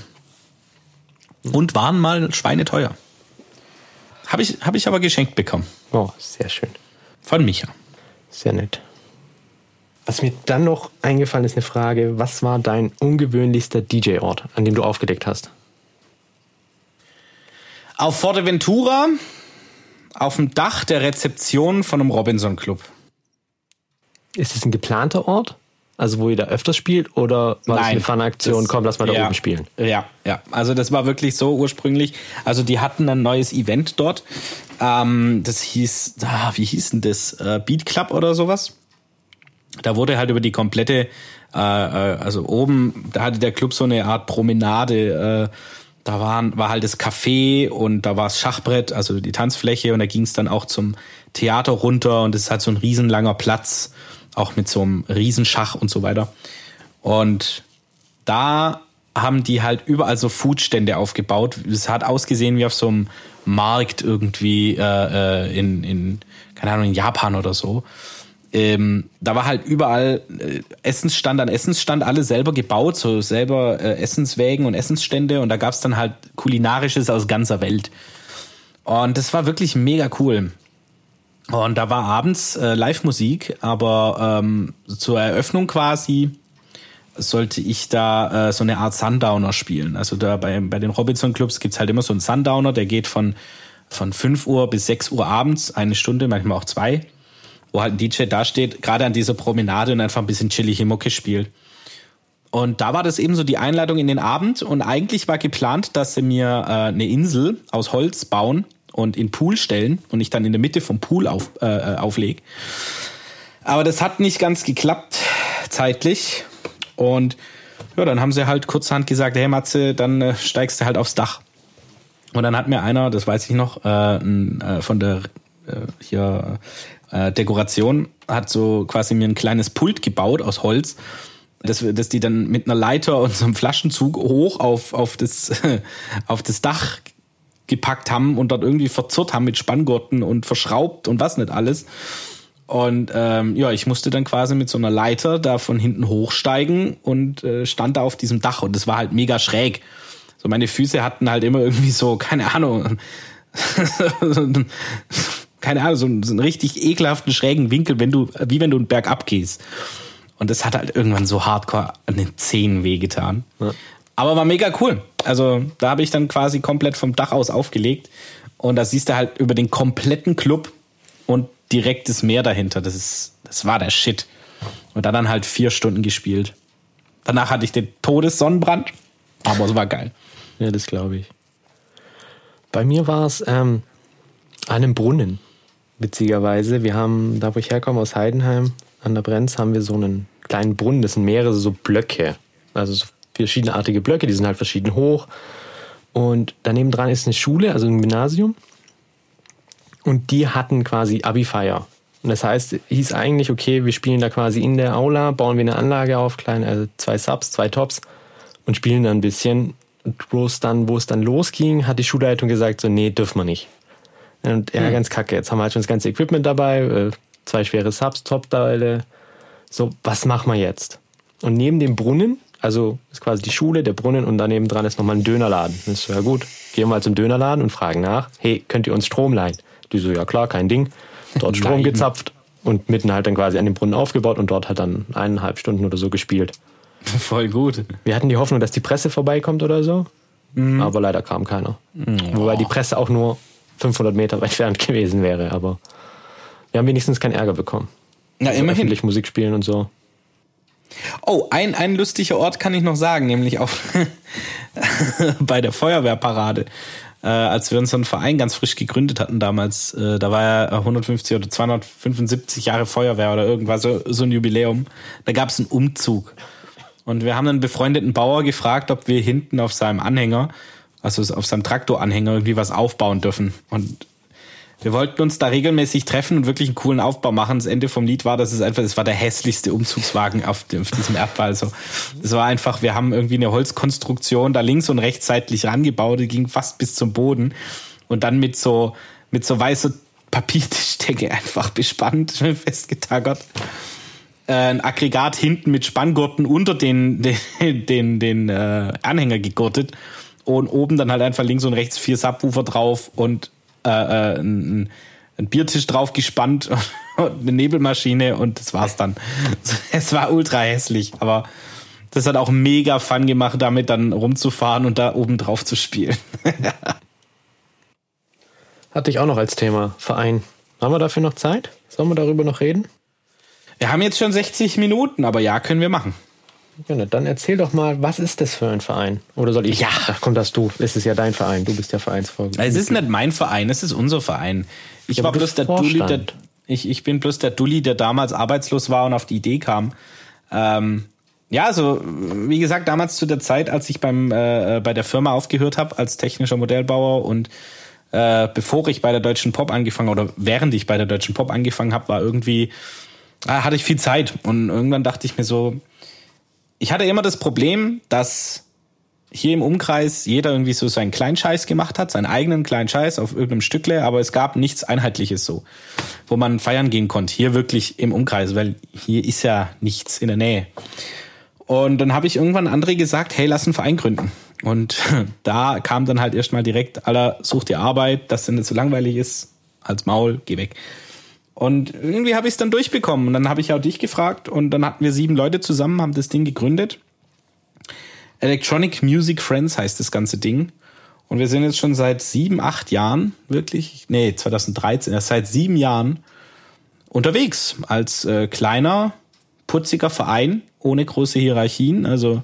[SPEAKER 2] Und waren mal schweineteuer. Habe ich, hab ich aber geschenkt bekommen.
[SPEAKER 1] Oh, sehr schön.
[SPEAKER 2] Von Micha.
[SPEAKER 1] Sehr nett. Was mir dann noch eingefallen ist, eine Frage: Was war dein ungewöhnlichster DJ-Ort, an dem du aufgedeckt hast?
[SPEAKER 2] Auf Forteventura, auf dem Dach der Rezeption von einem Robinson Club.
[SPEAKER 1] Ist es ein geplanter Ort? Also wo ihr da öfters spielt oder war Nein, das eine Fanaktion, komm, lass mal da ja, oben spielen?
[SPEAKER 2] Ja, ja. Also das war wirklich so ursprünglich. Also die hatten ein neues Event dort. Ähm, das hieß, ah, wie hieß denn das? Äh, Beat Club oder sowas. Da wurde halt über die komplette, äh, äh, also oben, da hatte der Club so eine Art Promenade. Äh, da waren, war halt das Café und da war das Schachbrett, also die Tanzfläche und da ging es dann auch zum Theater runter und es ist halt so ein riesenlanger Platz auch mit so einem Riesenschach und so weiter. Und da haben die halt überall so Foodstände aufgebaut. Es hat ausgesehen wie auf so einem Markt irgendwie äh, äh in, in, keine Ahnung, in Japan oder so. ähm, da war halt überall äh, Essensstand an Essensstand, alle selber gebaut, so selber äh, Essenswägen und Essensstände und da gab's dann halt kulinarisches aus ganzer Welt. Und das war wirklich mega cool. Und da war abends äh, Live-Musik, aber ähm, zur Eröffnung quasi sollte ich da äh, so eine Art Sundowner spielen. Also da bei, bei den Robinson-Clubs gibt's halt immer so einen Sundowner, der geht von, von 5 Uhr bis 6 Uhr abends, eine Stunde, manchmal auch zwei wo halt ein DJ da steht, gerade an dieser Promenade und einfach ein bisschen chillige Mucke spielt. Und da war das eben so die Einladung in den Abend und eigentlich war geplant, dass sie mir äh, eine Insel aus Holz bauen und in Pool stellen und ich dann in der Mitte vom Pool auf, äh, äh auflege. Aber das hat nicht ganz geklappt zeitlich und ja, dann haben sie halt kurzhand gesagt, hey Matze, dann äh, steigst du halt aufs Dach. Und dann hat mir einer, das weiß ich noch, äh, äh, von der äh, hier äh, Dekoration hat so quasi mir ein kleines Pult gebaut aus Holz, dass, dass die dann mit einer Leiter und so einem Flaschenzug hoch auf, auf, das, [LAUGHS] auf das Dach gepackt haben und dort irgendwie verzurrt haben mit Spanngurten und verschraubt und was nicht alles. Und ähm, ja, ich musste dann quasi mit so einer Leiter da von hinten hochsteigen und äh, stand da auf diesem Dach und das war halt mega schräg. So meine Füße hatten halt immer irgendwie so, keine Ahnung, [LAUGHS] keine Ahnung, so einen, so einen richtig ekelhaften schrägen Winkel, wenn du, wie wenn du einen Berg abgehst. Und das hat halt irgendwann so hardcore an den Zehen wehgetan. Ja. Aber war mega cool. Also da habe ich dann quasi komplett vom Dach aus aufgelegt. Und da siehst du halt über den kompletten Club und direkt das Meer dahinter. Das ist, das war der Shit. Und da dann halt vier Stunden gespielt. Danach hatte ich den Todessonnenbrand, aber es war geil.
[SPEAKER 1] Ja, das glaube ich. Bei mir war es ähm, an einem Brunnen witzigerweise. Wir haben, da wo ich herkomme, aus Heidenheim an der Brenz, haben wir so einen kleinen Brunnen. Das sind mehrere so Blöcke. Also so verschiedenartige Blöcke, die sind halt verschieden hoch. Und daneben dran ist eine Schule, also ein Gymnasium. Und die hatten quasi Abi-Feier. Und das heißt, hieß eigentlich, okay, wir spielen da quasi in der Aula, bauen wir eine Anlage auf, klein, also zwei Subs, zwei Tops und spielen dann ein bisschen. Und wo es dann, wo es dann losging, hat die Schulleitung gesagt, so, nee, dürfen wir nicht. Und ja, hm. ganz kacke. Jetzt haben wir halt schon das ganze Equipment dabei, äh, zwei schwere Subs, Top-Teile. So, was machen wir jetzt? Und neben dem Brunnen, also ist quasi die Schule, der Brunnen und daneben dran ist nochmal ein Dönerladen. Das ist so, ja gut, gehen wir mal zum Dönerladen und fragen nach, hey, könnt ihr uns Strom leihen? Die so, ja klar, kein Ding. Dort Strom gezapft und mitten halt dann quasi an dem Brunnen aufgebaut und dort hat dann eineinhalb Stunden oder so gespielt. [LAUGHS]
[SPEAKER 2] Voll gut.
[SPEAKER 1] Wir hatten die Hoffnung, dass die Presse vorbeikommt oder so, mhm. aber leider kam keiner. Oh. Wobei die Presse auch nur 500 Meter [LAUGHS] weit entfernt gewesen wäre, aber wir haben wenigstens keinen Ärger bekommen.
[SPEAKER 2] Ja, also immerhin.
[SPEAKER 1] Musik spielen und so.
[SPEAKER 2] Oh, ein, ein lustiger Ort kann ich noch sagen, nämlich auch [LAUGHS] bei der Feuerwehrparade. Äh, als wir unseren Verein ganz frisch gegründet hatten damals, äh, da war ja 150 oder 275 Jahre Feuerwehr oder irgendwas, so, so ein Jubiläum. Da gab es einen Umzug. Und wir haben einen befreundeten Bauer gefragt, ob wir hinten auf seinem Anhänger also auf seinem Traktoranhänger irgendwie was aufbauen dürfen. Und wir wollten uns da regelmäßig treffen und wirklich einen coolen Aufbau machen. Das Ende vom Lied war, dass es einfach, es war der hässlichste Umzugswagen auf, dem, auf diesem Erdball. So, es war einfach, wir haben irgendwie eine Holzkonstruktion da links und rechts seitlich rangebaut, die ging fast bis zum Boden und dann mit so, mit so weißer Papiertischdecke einfach bespannt, [LAUGHS] festgetaggert. Äh, ein Aggregat hinten mit Spanngurten unter den, [LAUGHS] den, den, den äh, Anhänger gegurtet und oben dann halt einfach links und rechts vier Subwoofer drauf und äh, äh, ein, ein Biertisch drauf gespannt [LAUGHS] und eine Nebelmaschine und das war's dann. [LAUGHS] Es war ultra hässlich, aber das hat auch mega Fun gemacht, damit dann rumzufahren und da oben drauf zu spielen. [LAUGHS]
[SPEAKER 1] Hatte ich auch noch als Thema Verein. Haben wir dafür noch Zeit? Sollen wir darüber noch reden?
[SPEAKER 2] Wir haben jetzt schon 60 Minuten, aber ja, können wir machen.
[SPEAKER 1] Ja, dann erzähl doch mal, was ist das für ein Verein? Oder soll ich? Ja, Ach, komm das du. Es ist ja dein Verein. Du bist ja Vereinsfolger.
[SPEAKER 2] Es ist nicht mein Verein, es ist unser Verein. Ich ja, war bloß der Dulli, der, ich, ich bin bloß der Dulli, der damals arbeitslos war und auf die Idee kam. Ähm, ja, also wie gesagt, damals zu der Zeit, als ich beim äh, bei der Firma aufgehört habe als technischer Modellbauer und äh, bevor ich bei der Deutschen Pop angefangen oder während ich bei der Deutschen Pop angefangen habe, war irgendwie äh, hatte ich viel Zeit und irgendwann dachte ich mir so, ich hatte immer das Problem, dass hier im Umkreis jeder irgendwie so seinen kleinen Scheiß gemacht hat, seinen eigenen kleinen Scheiß auf irgendeinem Stückle, aber es gab nichts Einheitliches so, wo man feiern gehen konnte. Hier wirklich im Umkreis, weil hier ist ja nichts in der Nähe. Und dann habe ich irgendwann André gesagt, hey, lass einen Verein gründen. Und [LAUGHS] da kam dann halt erstmal direkt, aller such dir Arbeit, dass denn nicht so langweilig ist, als Maul, geh weg. Und irgendwie habe ich es dann durchbekommen. Und dann habe ich auch dich gefragt und dann hatten wir sieben Leute zusammen, haben das Ding gegründet. Electronic Music Friends heißt das ganze Ding. Und wir sind jetzt schon seit sieben, acht Jahren, wirklich, nee, 2013, erst seit sieben Jahren unterwegs als äh, kleiner, putziger Verein ohne große Hierarchien. Also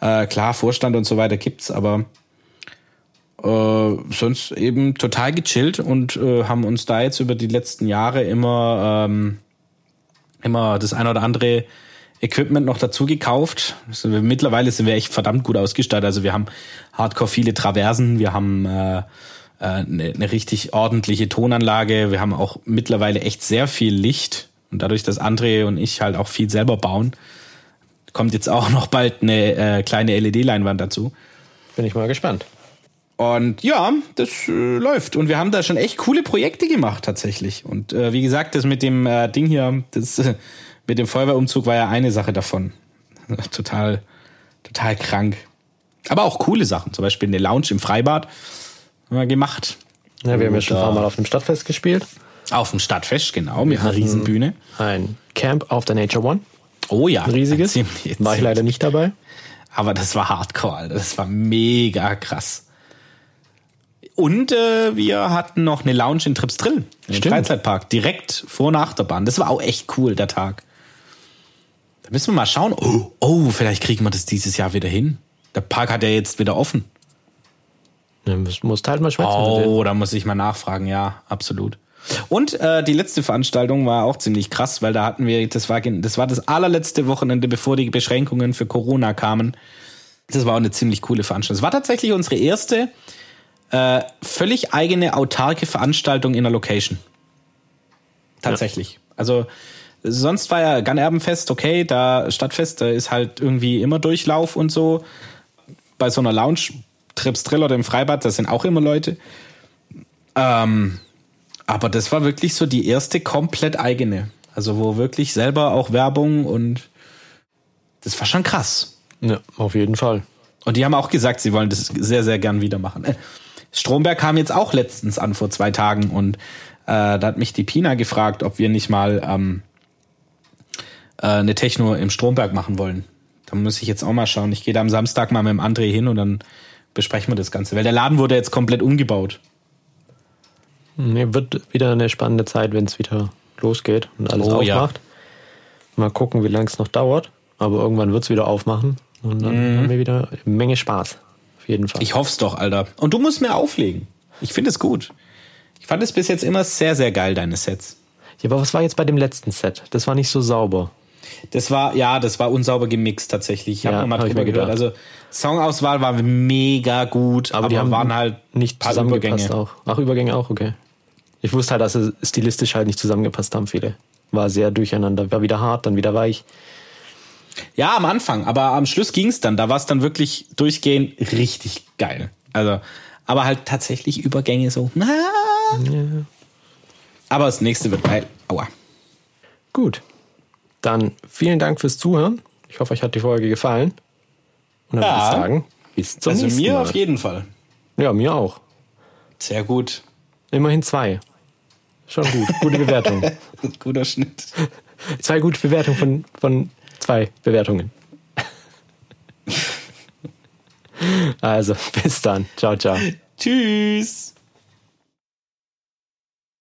[SPEAKER 2] äh, klar, Vorstand und so weiter gibt's, aber äh, sonst eben total gechillt und äh, haben uns da jetzt über die letzten Jahre immer ähm, immer das eine oder andere Equipment noch dazu gekauft. Also mittlerweile sind wir echt verdammt gut ausgestattet. Also wir haben hardcore viele Traversen, wir haben äh, äh, eine, eine richtig ordentliche Tonanlage, wir haben auch mittlerweile echt sehr viel Licht. Und dadurch, dass André und ich halt auch viel selber bauen, kommt jetzt auch noch bald eine äh, kleine LED-Leinwand dazu.
[SPEAKER 1] Bin ich mal gespannt.
[SPEAKER 2] Und ja, das äh, läuft. Und wir haben da schon echt coole Projekte gemacht tatsächlich. Und äh, wie gesagt, das mit dem äh, Ding hier, das äh, [LAUGHS] mit dem Feuerwehrumzug war ja eine Sache davon. [LAUGHS] total, total krank. Aber auch coole Sachen. Zum Beispiel eine Lounge im Freibad haben wir gemacht.
[SPEAKER 1] Ja, wir haben ja schon ein paar Mal auf dem Stadtfest gespielt.
[SPEAKER 2] Auf dem Stadtfest, genau, mit einer Riesenbühne.
[SPEAKER 1] Ein Camp auf der Nature One.
[SPEAKER 2] Oh ja.
[SPEAKER 1] Ein riesiges. [LAUGHS] War ich leider nicht dabei.
[SPEAKER 2] Aber das war hardcore, Alter. Das war mega krass. Und äh, wir hatten noch eine Lounge in Tripsdrill, im. Freizeitpark, direkt vor einer Achterbahn. Das war auch echt cool, der Tag. Da müssen wir mal schauen. Oh, oh, vielleicht kriegen wir das dieses Jahr wieder hin. Der Park hat ja jetzt wieder offen.
[SPEAKER 1] Ja, muss, muss halt mal schwätzen.
[SPEAKER 2] Oh, da muss ich mal nachfragen. Ja, absolut. Und äh, die letzte Veranstaltung war auch ziemlich krass, weil da hatten wir, das war, das war das allerletzte Wochenende, bevor die Beschränkungen für Corona kamen. Das war auch eine ziemlich coole Veranstaltung. Es war tatsächlich unsere erste äh, völlig eigene autarke Veranstaltung in der Location. Tatsächlich. Also sonst war ja Gannerbenfest, okay, da Stadtfest, da ist halt irgendwie immer Durchlauf und so. Bei so einer Lounge, Trips Drill oder im Freibad, da sind auch immer Leute. Ähm, aber das war wirklich so die erste komplett eigene. Also wo wirklich selber auch Werbung und das war schon krass.
[SPEAKER 1] Ja, auf jeden Fall.
[SPEAKER 2] Und die haben auch gesagt, sie wollen das sehr, sehr gern wieder machen. Stromberg kam jetzt auch letztens an vor zwei Tagen und äh, da hat mich die Pina gefragt, ob wir nicht mal ähm, äh, eine Techno im Stromberg machen wollen. Da muss ich jetzt auch mal schauen. Ich gehe da am Samstag mal mit dem André hin und dann besprechen wir das Ganze. Weil der Laden wurde jetzt komplett umgebaut.
[SPEAKER 1] Nee, wird wieder eine spannende Zeit, wenn es wieder losgeht und alles
[SPEAKER 2] Oh, ja.
[SPEAKER 1] aufmacht. Mal gucken, wie lange es noch dauert. Aber irgendwann wird es wieder aufmachen. Und dann haben wir wieder eine Menge Spaß. Auf jeden Fall.
[SPEAKER 2] Ich hoff's doch, Alter. Und du musst mir auflegen. Ich finde es gut. Ich fand es bis jetzt immer sehr, sehr geil, deine Sets.
[SPEAKER 1] ja, aber was war jetzt bei dem letzten Set? Das war nicht so sauber.
[SPEAKER 2] Das war, ja, das war unsauber gemixt tatsächlich. Ich habe
[SPEAKER 1] Ja,
[SPEAKER 2] mal
[SPEAKER 1] hab
[SPEAKER 2] drüber gehört.
[SPEAKER 1] gedacht.
[SPEAKER 2] Also Songauswahl war mega gut, aber,
[SPEAKER 1] die haben
[SPEAKER 2] waren halt
[SPEAKER 1] nicht
[SPEAKER 2] paar
[SPEAKER 1] zusammengepasst
[SPEAKER 2] Übergänge.
[SPEAKER 1] auch. Ach, Übergänge auch, okay. Ich wusste halt, dass sie stilistisch halt nicht zusammengepasst haben, viele. War sehr durcheinander. War wieder hart, dann wieder weich.
[SPEAKER 2] Ja, am Anfang, aber am Schluss ging's dann. Da war es dann wirklich durchgehend richtig geil. Also, aber halt tatsächlich Übergänge so. Na. Aber das nächste wird geil. Aua.
[SPEAKER 1] Gut. Dann vielen Dank fürs Zuhören. Ich hoffe, euch hat die Folge gefallen. Und dann
[SPEAKER 2] Ja.
[SPEAKER 1] würde ich sagen, bis zum
[SPEAKER 2] Also
[SPEAKER 1] nächsten
[SPEAKER 2] mir
[SPEAKER 1] Mal.
[SPEAKER 2] auf jeden Fall.
[SPEAKER 1] Ja, mir auch.
[SPEAKER 2] Sehr gut.
[SPEAKER 1] Immerhin zwei. Schon gut. Gute Bewertung. [LAUGHS]
[SPEAKER 2] Guter Schnitt.
[SPEAKER 1] zwei gute Bewertungen von, von zwei Bewertungen. [LAUGHS] Also, bis dann. Ciao, ciao.
[SPEAKER 2] Tschüss.